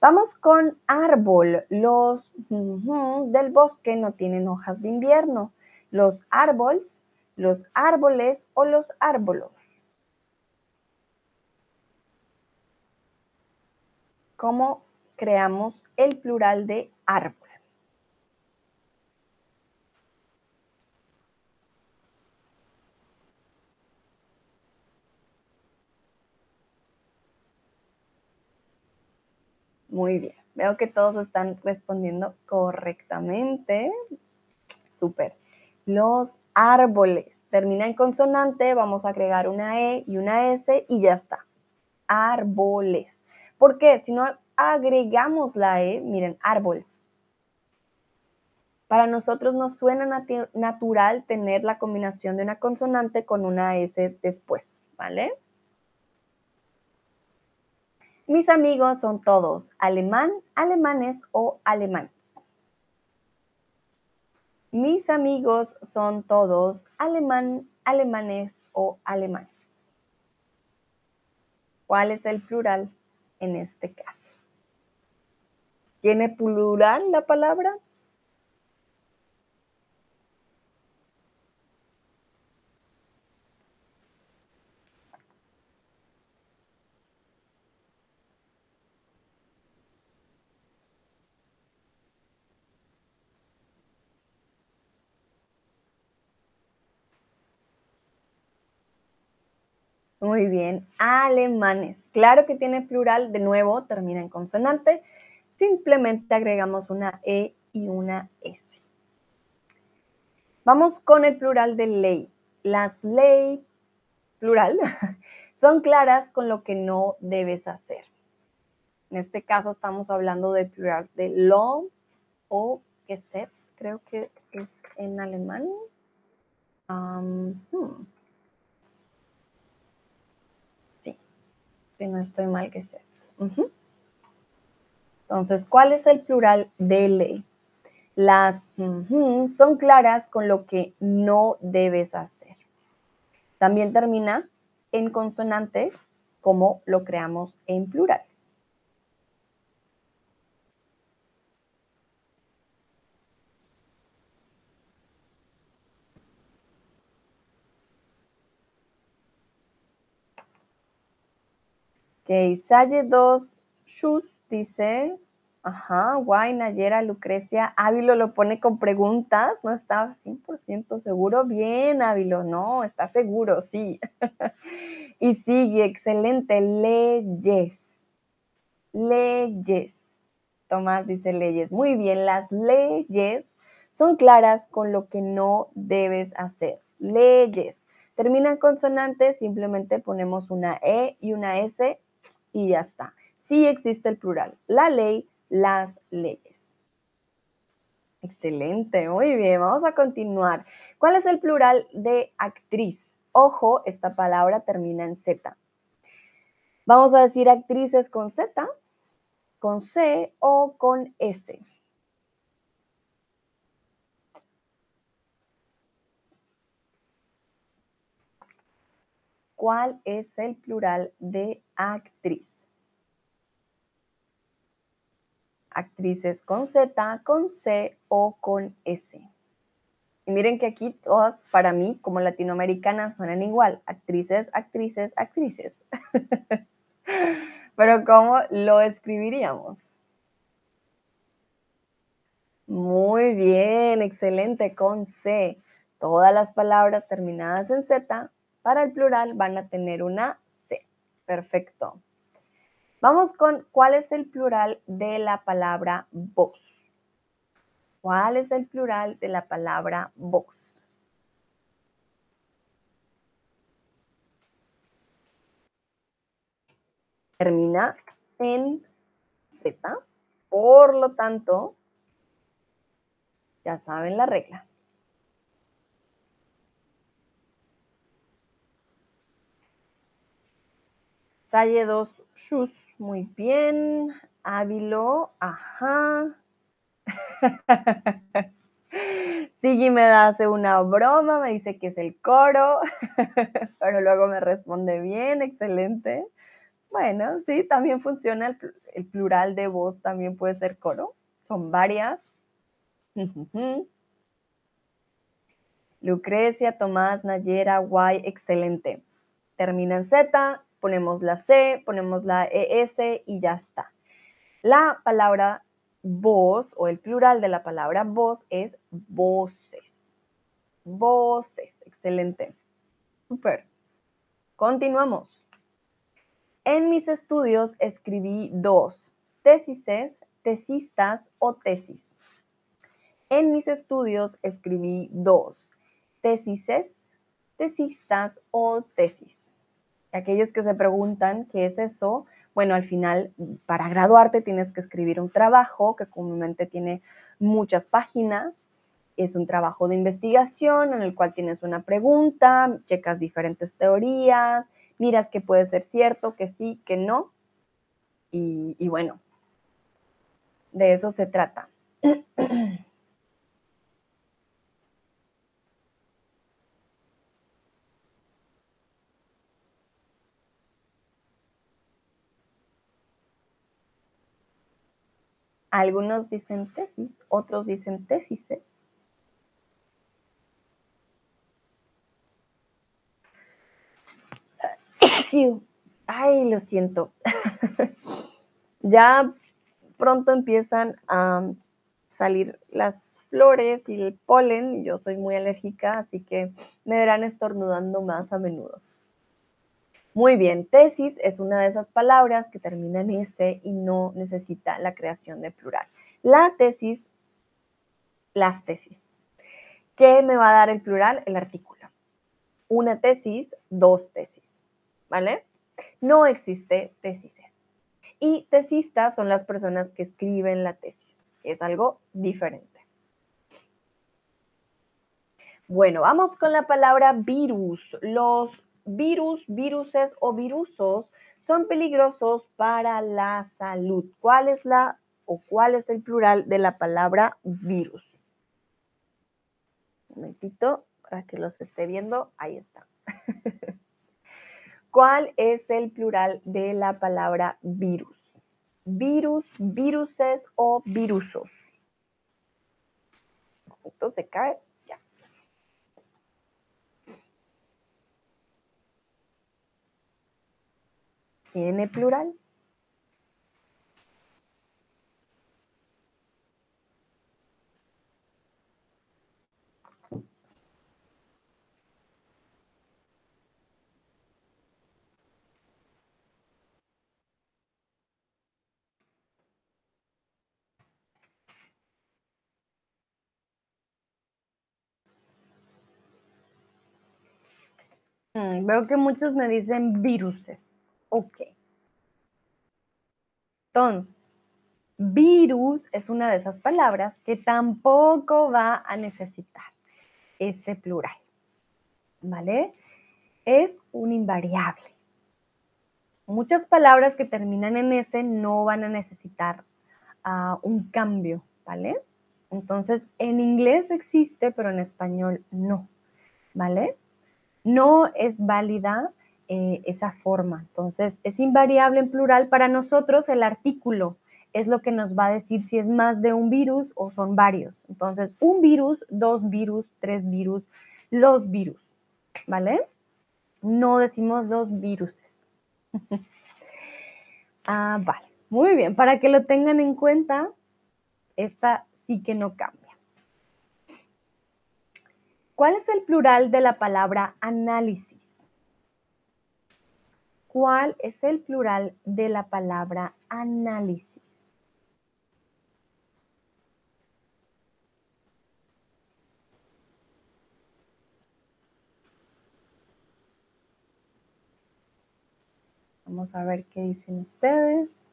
Vamos con árbol. Los del bosque no tienen hojas de invierno. Los árboles, los árboles o los árbolos. ¿Cómo creamos el plural de árbol? Muy bien. Veo que todos están respondiendo correctamente. Súper. Los árboles. Termina en consonante, vamos a agregar una E y una S y ya está. Árboles. ¿Por qué? Si no agregamos la E, miren, árboles. Para nosotros nos suena natural tener la combinación de una consonante con una S después, ¿vale? Mis amigos son todos alemán, alemanes o alemanes. Mis amigos son todos alemán, alemanes o alemanes. ¿Cuál es el plural en este caso? ¿Tiene plural la palabra? Muy bien, alemanes. Claro que tiene plural, de nuevo termina en consonante. Simplemente agregamos una E y una S. Vamos con el plural de ley. Las ley, plural, son claras con lo que no debes hacer. En este caso estamos hablando del plural de law o Gesetz, creo que es en alemán. Hmm no estoy mal que sex. Entonces, ¿cuál es el plural de ley? Las son claras con lo que no debes hacer. También termina en consonante como lo creamos en plural. Ok, Salle 2 Shus dice, ajá, guay, Nayera, Lucrecia, Ávilo lo pone con preguntas, no está 100% seguro. Bien, Ávilo, no, está seguro, sí. y sigue, excelente, leyes. Leyes. Tomás dice leyes. Muy bien, las leyes son claras con lo que no debes hacer. Leyes. Terminan consonantes, simplemente ponemos una E y una S y ya está. Sí existe el plural. La ley, las leyes. Excelente, muy bien. Vamos a continuar. ¿Cuál es el plural de actriz? Ojo, esta palabra termina en Z. Vamos a decir actrices con Z, con C o con S. ¿Cuál es el plural de actriz? Actrices con Z, con C o con S. Y miren que aquí todas, para mí, como latinoamericanas, suenan igual. Actrices, actrices, actrices. Pero ¿cómo lo escribiríamos? Muy bien, excelente, con C. Todas las palabras terminadas en Z para el plural van a tener una. Perfecto. Vamos con cuál es el plural de la palabra voz. ¿Cuál es el plural de la palabra voz? Termina en Z. Por lo tanto, ya saben la regla. Salle 2 Shus, muy bien. Ávilo, ajá. Sigui me hace una broma, me dice que es el coro, pero luego me responde bien, excelente. Bueno, sí, también funciona el, plural de voz, también puede ser coro. Son varias. Lucrecia, Tomás, Nayera, Guay, excelente. Termina en Z, ponemos la C, ponemos la ES y ya está. La palabra voz o el plural de la palabra voz es voces. Voces, excelente. Super. Continuamos. En mis estudios escribí dos, tesises, tesistas o tesis. En mis estudios escribí dos, tesises, tesistas o tesis. Aquellos que se preguntan qué es eso, bueno, al final, para graduarte tienes que escribir un trabajo que comúnmente tiene muchas páginas. Es un trabajo de investigación en el cual tienes una pregunta, checas diferentes teorías, miras que puede ser cierto, que sí, que no. Y, y bueno, de eso se trata. Algunos dicen tesis, otros dicen tesises. Ay, lo siento. ya pronto empiezan a salir las flores y el polen, yo soy muy alérgica, así que me verán estornudando más a menudo. Muy bien, tesis es una de esas palabras que termina en S y no necesita la creación de plural. La tesis, las tesis. ¿Qué me va a dar el plural? El artículo. Una tesis, dos tesis. ¿Vale? No existe tesis. Y tesistas son las personas que escriben la tesis. Es algo diferente. Bueno, vamos con la palabra virus. Los virus, viruses o virusos son peligrosos para la salud. ¿Cuál es la o cuál es el plural de la palabra virus? Un momentito para que los esté viendo. Ahí está. ¿Cuál es el plural de la palabra virus? Virus, viruses o virusos. Entonces se cae. ¿Tiene plural? Mm, veo que muchos me dicen viruses. Ok. Entonces, virus es una de esas palabras que tampoco va a necesitar este plural. ¿Vale? Es un invariable. Muchas palabras que terminan en S no van a necesitar ah, un cambio, ¿vale? Entonces, en inglés existe, pero en español no, ¿vale? No es válida eh, esa forma. Entonces, es invariable en plural. Para nosotros, el artículo es lo que nos va a decir si es más de un virus o son varios. Entonces, un virus, dos virus, tres virus, los virus, ¿vale? No decimos los viruses. ah, vale. Muy bien, para que lo tengan en cuenta, esta sí que no cambia. ¿Cuál es el plural de la palabra análisis? ¿Cuál es el plural de la palabra análisis? Vamos a ver qué dicen ustedes.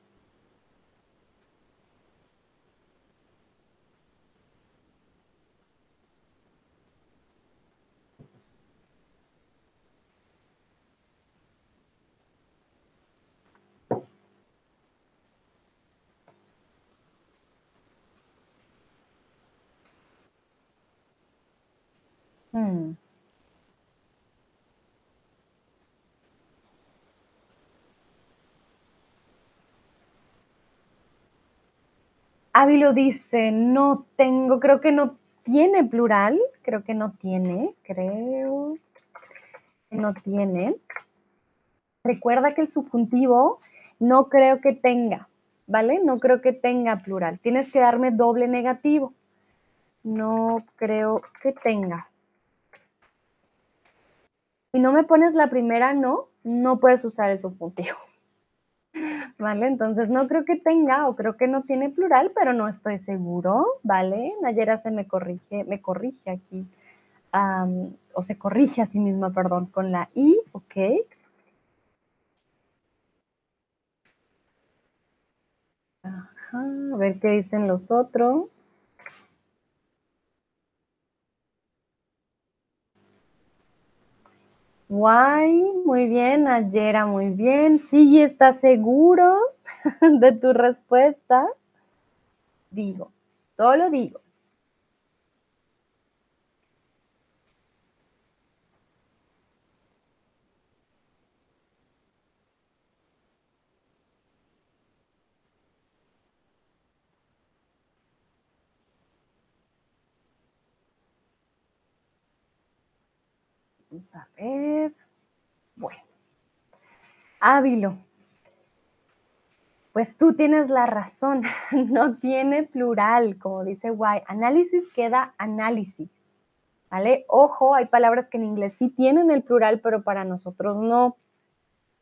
Ávilo dice, no tengo, creo que no tiene plural, creo que no tiene, creo que no tiene. Recuerda que el subjuntivo no creo que tenga, ¿vale? No creo que tenga plural. Tienes que darme doble negativo. No creo que tenga. Si no me pones la primera no, no puedes usar el subjuntivo. ¿Vale? Entonces no creo que tenga o creo que no tiene plural, pero no estoy seguro, ¿vale? Nayera se me corrige, me corrige aquí, o se corrige a sí misma, perdón, con la I, ok. A ver qué dicen los otros. Guay, muy bien, Ayera, muy bien. Sí, ¿estás seguro de tu respuesta? Digo, solo digo. A ver. Bueno. Ávilo. Pues tú tienes la razón. No tiene plural, como dice Guay. Análisis queda análisis. ¿Vale? Ojo, hay palabras que en inglés sí tienen el plural, pero para nosotros no.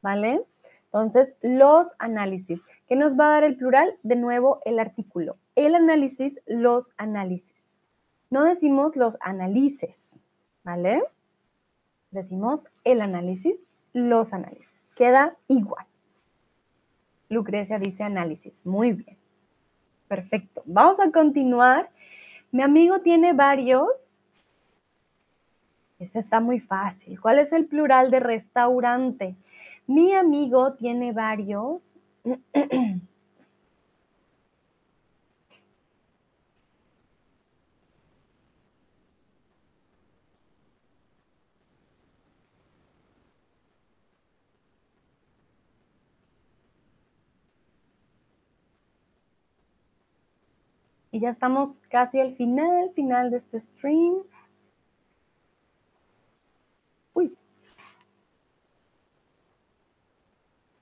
¿Vale? Entonces, los análisis. ¿Qué nos va a dar el plural? De nuevo, el artículo. El análisis, los análisis. No decimos los análisis, ¿vale? Decimos el análisis, los análisis. Queda igual. Lucrecia dice análisis. Muy bien. Perfecto. Vamos a continuar. Mi amigo tiene varios. Este está muy fácil. ¿Cuál es el plural de restaurante? Mi amigo tiene varios. Y ya estamos casi al final, final de este stream. Uy.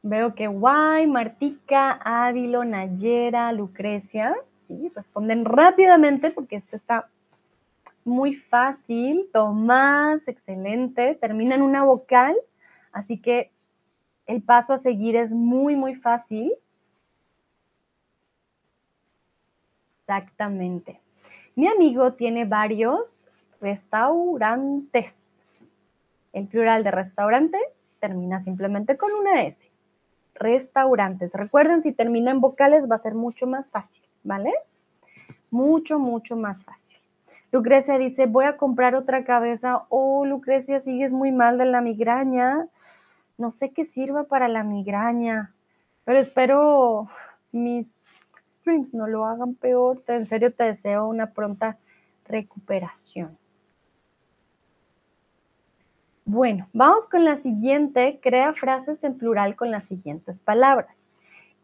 Veo que Guay, Martica, Ávilo, Nayera, Lucrecia, sí, responden rápidamente porque este está muy fácil. Tomás, excelente. Termina en una vocal, así que el paso a seguir es muy, muy fácil. Exactamente. Mi amigo tiene varios restaurantes. El plural de restaurante termina simplemente con una S. Restaurantes. Recuerden, si termina en vocales va a ser mucho más fácil, ¿vale? Mucho, mucho más fácil. Lucrecia dice, voy a comprar otra cabeza. Oh, Lucrecia, sigues muy mal de la migraña. No sé qué sirva para la migraña, pero espero mis no lo hagan peor. En serio te deseo una pronta recuperación. Bueno, vamos con la siguiente. Crea frases en plural con las siguientes palabras.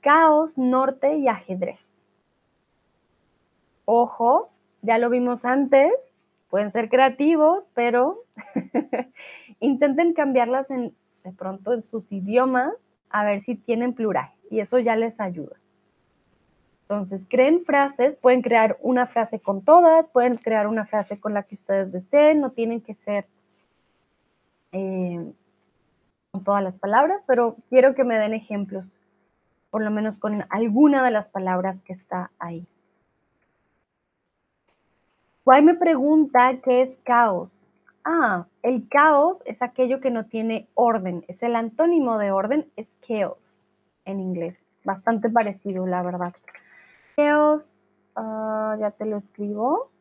Caos, norte y ajedrez. Ojo, ya lo vimos antes. Pueden ser creativos, pero intenten cambiarlas en, de pronto en sus idiomas a ver si tienen plural y eso ya les ayuda. Entonces, creen frases, pueden crear una frase con todas, pueden crear una frase con la que ustedes deseen, no tienen que ser eh, con todas las palabras, pero quiero que me den ejemplos, por lo menos con alguna de las palabras que está ahí. Guay me pregunta qué es caos. Ah, el caos es aquello que no tiene orden. Es el antónimo de orden, es chaos en inglés. Bastante parecido, la verdad. Chaos, ah, ya te lo escribo.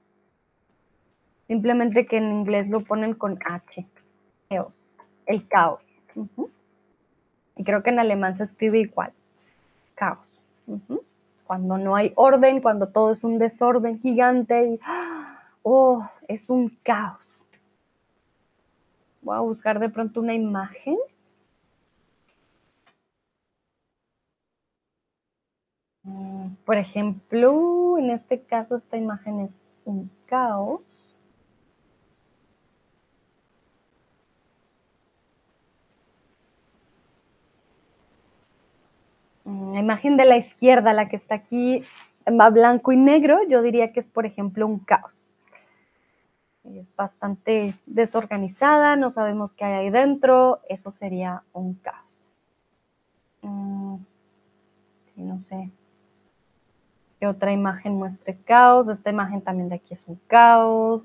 Simplemente que en inglés lo ponen con H. Chaos, el caos. Y creo que en alemán se escribe igual. Caos. Cuando no hay orden, cuando todo es un desorden gigante y oh, es un caos. Voy a buscar de pronto una imagen. Por ejemplo, en este caso esta imagen es un caos. Mm, la imagen de la izquierda, la que está aquí, va blanco y negro, yo diría que es, por ejemplo, un caos. Es bastante desorganizada, no sabemos qué hay ahí dentro, eso sería un caos. Mm, no sé. ¿Qué otra imagen muestre caos? Esta imagen también de aquí es un caos.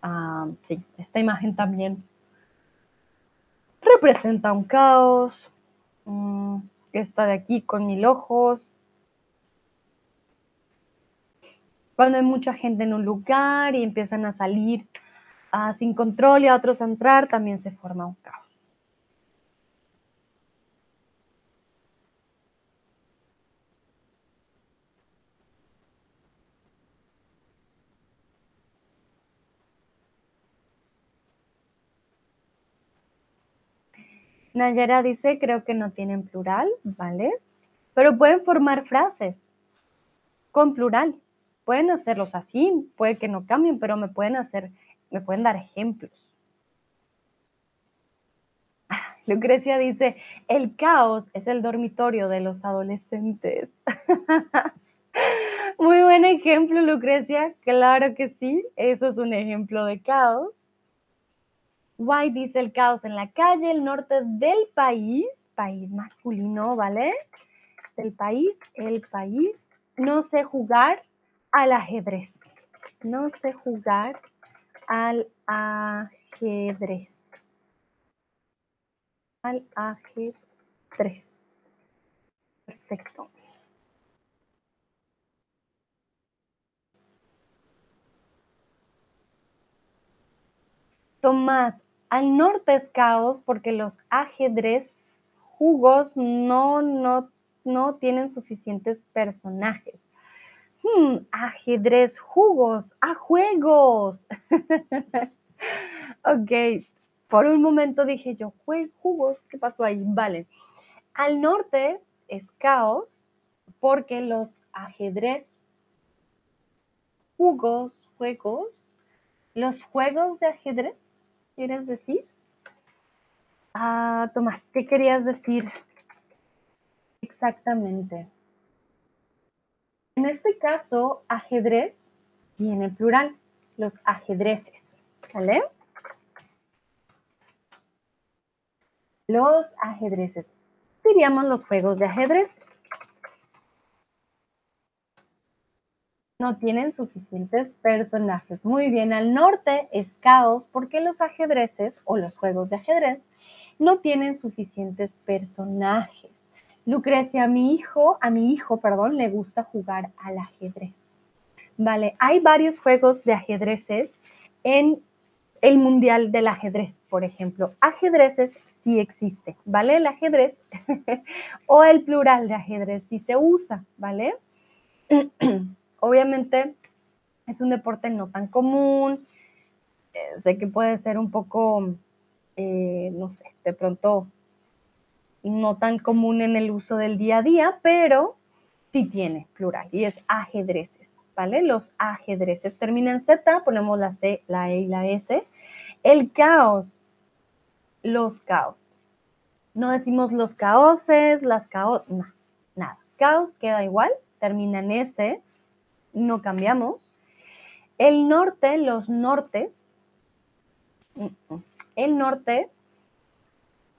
Ah, sí, esta imagen también representa un caos. Mm, esta de aquí con mil ojos. Cuando hay mucha gente en un lugar y empiezan a salir ah, sin control y a otros a entrar, también se forma un caos. Nayara dice, creo que no tienen plural, ¿vale? Pero pueden formar frases con plural. Pueden hacerlos así, puede que no cambien, pero me pueden hacer, me pueden dar ejemplos. Lucrecia dice, el caos es el dormitorio de los adolescentes. Muy buen ejemplo, Lucrecia. Claro que sí, eso es un ejemplo de caos. White dice el caos en la calle, el norte del país, país masculino, ¿vale? Del país, el país. No sé jugar al ajedrez. No sé jugar al ajedrez. Al ajedrez. Perfecto. Tomás, al norte es caos porque los ajedrez jugos no, no, no tienen suficientes personajes. Hmm, ajedrez jugos, a juegos. ok, por un momento dije yo, jugos, ¿qué pasó ahí? Vale. Al norte es caos porque los ajedrez jugos, juegos, los juegos de ajedrez quieres decir? Ah, Tomás, ¿qué querías decir? Exactamente. En este caso, ajedrez viene en plural, los ajedrezes, ¿vale? Los ajedrezes. Diríamos los juegos de ajedrez. No tienen suficientes personajes. Muy bien, al norte es caos porque los ajedrezes o los juegos de ajedrez no tienen suficientes personajes. Lucrecia, a mi hijo, a mi hijo, perdón, le gusta jugar al ajedrez. Vale, hay varios juegos de ajedrezes en el Mundial del Ajedrez, por ejemplo. Ajedrezes sí existe, ¿vale? El ajedrez o el plural de ajedrez sí se usa, ¿vale? Obviamente es un deporte no tan común, eh, sé que puede ser un poco, eh, no sé, de pronto no tan común en el uso del día a día, pero sí tiene plural y es ajedrezes, ¿vale? Los ajedrezes terminan en Z, ponemos la C, la E y la S. El caos, los caos. No decimos los caoses, las caos, no, nada. Caos queda igual, termina en S no cambiamos. El norte, los nortes, el norte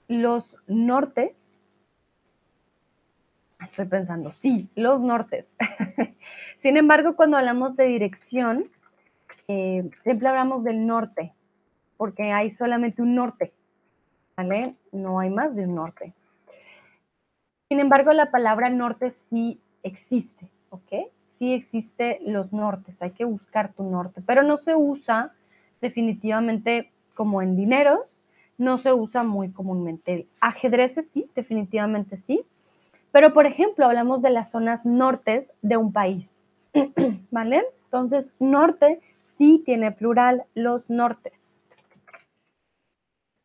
los nortes. Estoy pensando, sí, los nortes. Sin embargo, cuando hablamos de dirección, eh, siempre hablamos del norte, porque hay solamente un norte, ¿vale? No hay más de un norte. Sin embargo, la palabra norte sí existe, ¿ok? Sí existe los nortes, hay que buscar tu norte, pero no se usa definitivamente como en dineros, no se usa muy comúnmente. Ajedrezes sí, definitivamente sí, pero por ejemplo, hablamos de las zonas nortes de un país, ¿vale? Entonces, norte sí tiene plural, los nortes.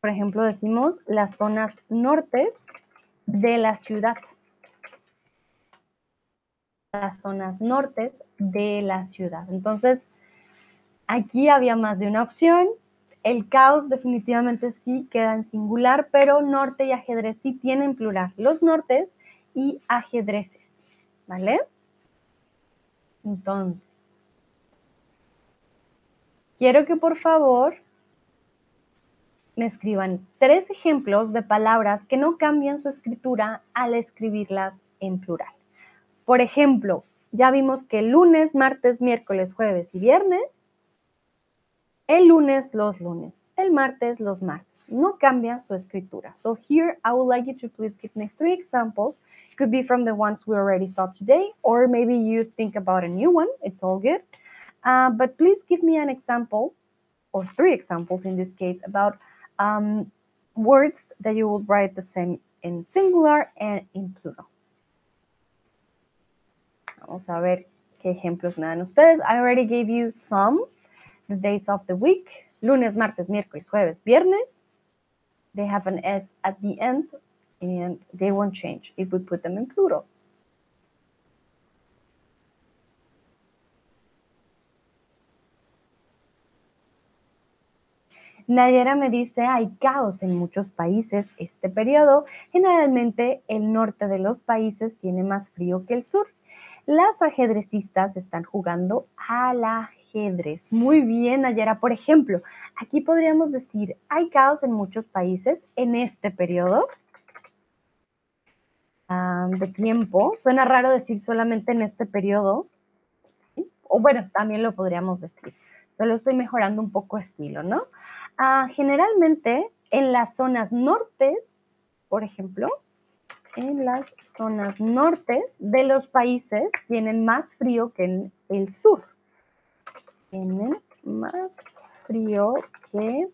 Por ejemplo, decimos las zonas nortes de la ciudad. Las zonas nortes de la ciudad. Entonces, aquí había más de una opción. El caos definitivamente sí queda en singular, pero norte y ajedrez sí tienen plural. Los nortes y ajedrezes, ¿vale? Entonces, quiero que por favor me escriban tres ejemplos de palabras que no cambian su escritura al escribirlas en plural. Por ejemplo, ya vimos que lunes, martes, miércoles, jueves y viernes, el lunes los lunes, el martes los martes. No cambia su escritura. So here I would like you to please give me three examples. Could be from the ones we already saw today, or maybe you think about a new one. It's all good. Uh, but please give me an example, or three examples in this case, about um, words that you will write the same in singular and in plural. Vamos a ver qué ejemplos me dan ustedes. I already gave you some, the days of the week. Lunes, martes, miércoles, jueves, viernes. They have an S at the end and they won't change if we put them in plural. Nayera me dice, hay caos en muchos países este periodo. Generalmente el norte de los países tiene más frío que el sur. Las ajedrecistas están jugando al ajedrez. Muy bien, Nayera. Por ejemplo, aquí podríamos decir, hay caos en muchos países en este periodo de tiempo. Suena raro decir solamente en este periodo. O bueno, también lo podríamos decir. Solo estoy mejorando un poco estilo, ¿no? Ah, generalmente en las zonas nortes, por ejemplo, en las zonas nortes de los países tienen más frío que en el sur. Tienen más frío que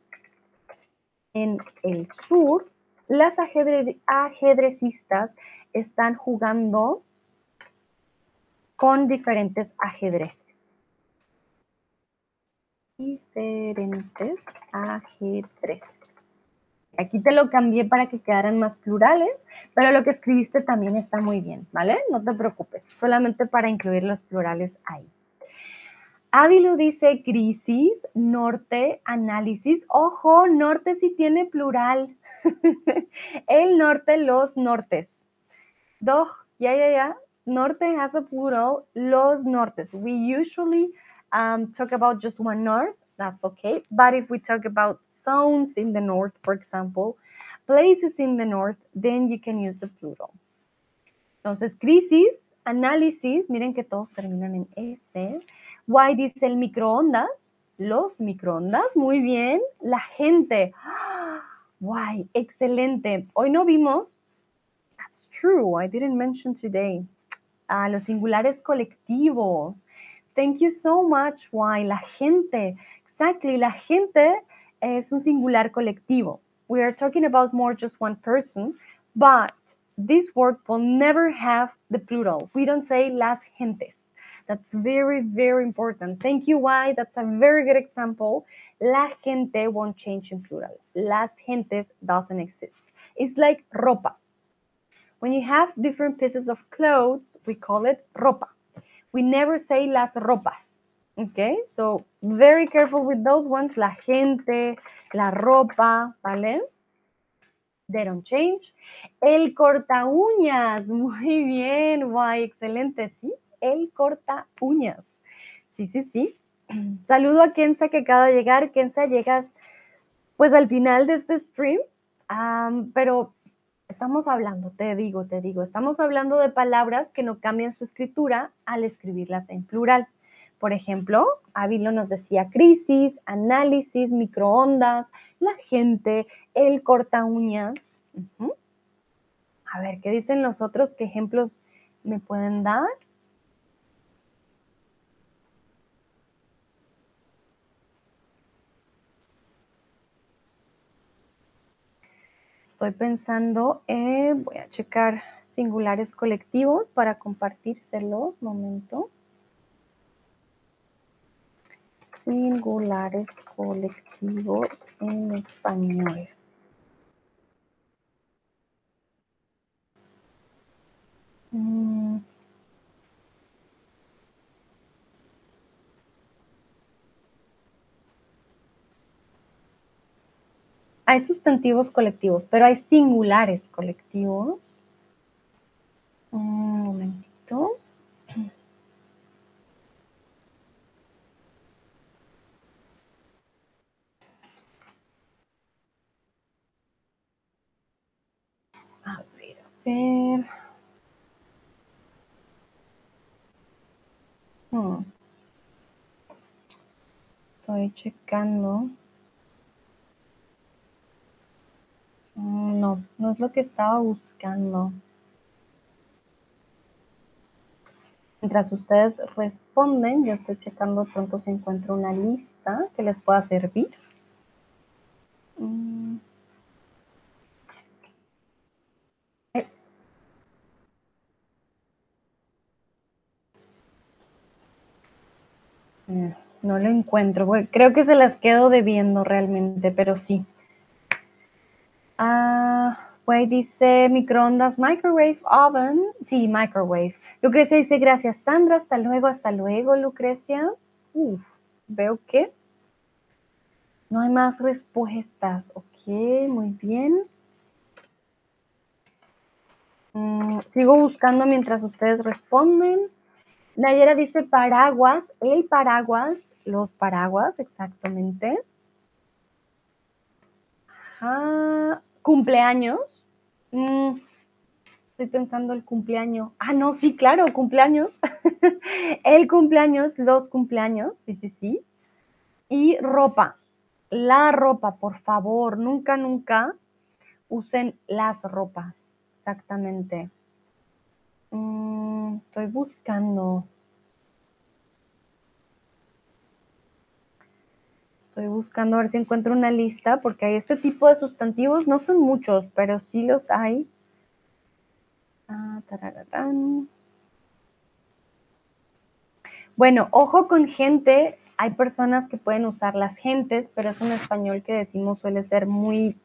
en el sur. Las ajedrecistas están jugando con diferentes ajedrezes diferentes ajedrezes. Aquí te lo cambié para que quedaran más plurales, pero lo que escribiste también está muy bien, ¿vale? No te preocupes, solamente para incluir los plurales ahí. Ávilo dice crisis, norte, análisis. Ojo, norte sí tiene plural. El norte, los nortes. Doch, ya, ya, ya. Norte has a plural, los nortes. We usually um, talk about just one north, that's okay. But if we talk about zones in the north, for example, places in the north, then you can use the plural. Entonces, crisis, análisis, miren que todos terminan en S. Why dice el microondas, los microondas, muy bien. La gente, why, excelente. Hoy no vimos, that's true, I didn't mention today, uh, los singulares colectivos. Thank you so much. Why? La gente. Exactly. La gente es un singular colectivo. We are talking about more just one person, but this word will never have the plural. We don't say las gentes. That's very, very important. Thank you, Why? That's a very good example. La gente won't change in plural. Las gentes doesn't exist. It's like ropa. When you have different pieces of clothes, we call it ropa we never say las ropas. Okay, so very careful with those ones. La gente, la ropa, ¿vale? They don't change. El corta uñas, muy bien, guay, excelente, sí. El corta uñas. Sí, sí, sí. Saludo a Kenza que acaba de llegar. Kenza, llegas pues al final de este stream. pero estamos hablando, te digo, te digo, estamos hablando de palabras que no cambian su escritura al escribirlas en plural. Por ejemplo, Ávilo nos decía crisis, análisis, microondas, la gente, el corta uñas. A ver, ¿qué dicen los otros? ¿Qué ejemplos me pueden dar? Estoy pensando, en, voy a checar singulares colectivos para compartírselos. Momento. Singulares colectivos en español. Mm. Hay sustantivos colectivos, pero hay singulares colectivos. Un momentito. Hmm. Estoy checando. Mm, no, no es lo que estaba buscando. Mientras ustedes responden, yo estoy checando pronto si encuentro una lista que les pueda servir. Mm. No lo encuentro. creo que se las quedo debiendo realmente, pero sí. Ah, pues dice microondas, microwave, oven. Sí, microwave. Lucrecia dice gracias, Sandra. Hasta luego, hasta luego, Lucrecia. Uf, veo que no hay más respuestas. Ok, muy bien. Mm, sigo buscando mientras ustedes responden. Nayera dice paraguas, el paraguas, los paraguas, exactamente. Ajá. ¿Cumpleaños? Mm, estoy pensando el cumpleaños. Ah, no, sí, claro, cumpleaños. el cumpleaños, los cumpleaños, sí, sí, sí. Y ropa. La ropa, por favor, nunca, nunca usen las ropas. Exactamente. Mm, estoy buscando. Estoy buscando a ver si encuentro una lista porque hay este tipo de sustantivos, no son muchos, pero sí los hay. Ah, bueno, ojo con gente, hay personas que pueden usar las gentes, pero es un español que decimos suele ser muy,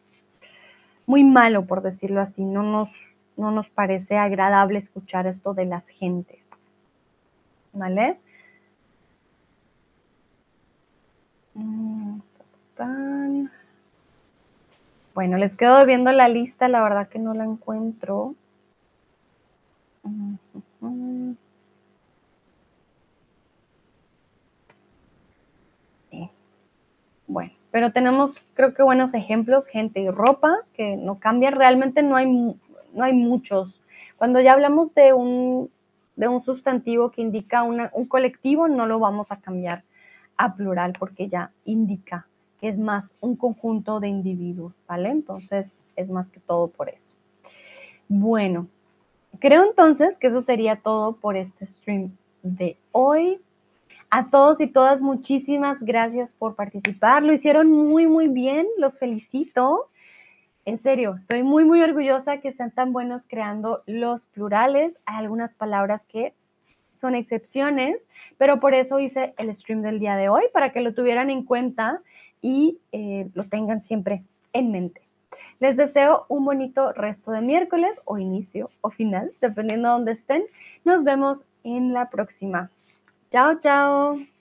muy malo, por decirlo así. No nos, no nos parece agradable escuchar esto de las gentes. ¿Vale? Mm, bueno, les quedo viendo la lista, la verdad que no la encuentro. Bueno, pero tenemos creo que buenos ejemplos, gente y ropa, que no cambia, realmente no hay, no hay muchos. Cuando ya hablamos de un, de un sustantivo que indica un colectivo, no lo vamos a cambiar a plural porque ya indica que es más un conjunto de individuos, ¿vale? Entonces es más que todo por eso. Bueno, creo entonces que eso sería todo por este stream de hoy. A todos y todas, muchísimas gracias por participar. Lo hicieron muy, muy bien. Los felicito. En serio, estoy muy, muy orgullosa que sean tan buenos creando los plurales. Hay algunas palabras que son excepciones, pero por eso hice el stream del día de hoy, para que lo tuvieran en cuenta y eh, lo tengan siempre en mente. Les deseo un bonito resto de miércoles o inicio o final, dependiendo de dónde estén. Nos vemos en la próxima. Chao, chao.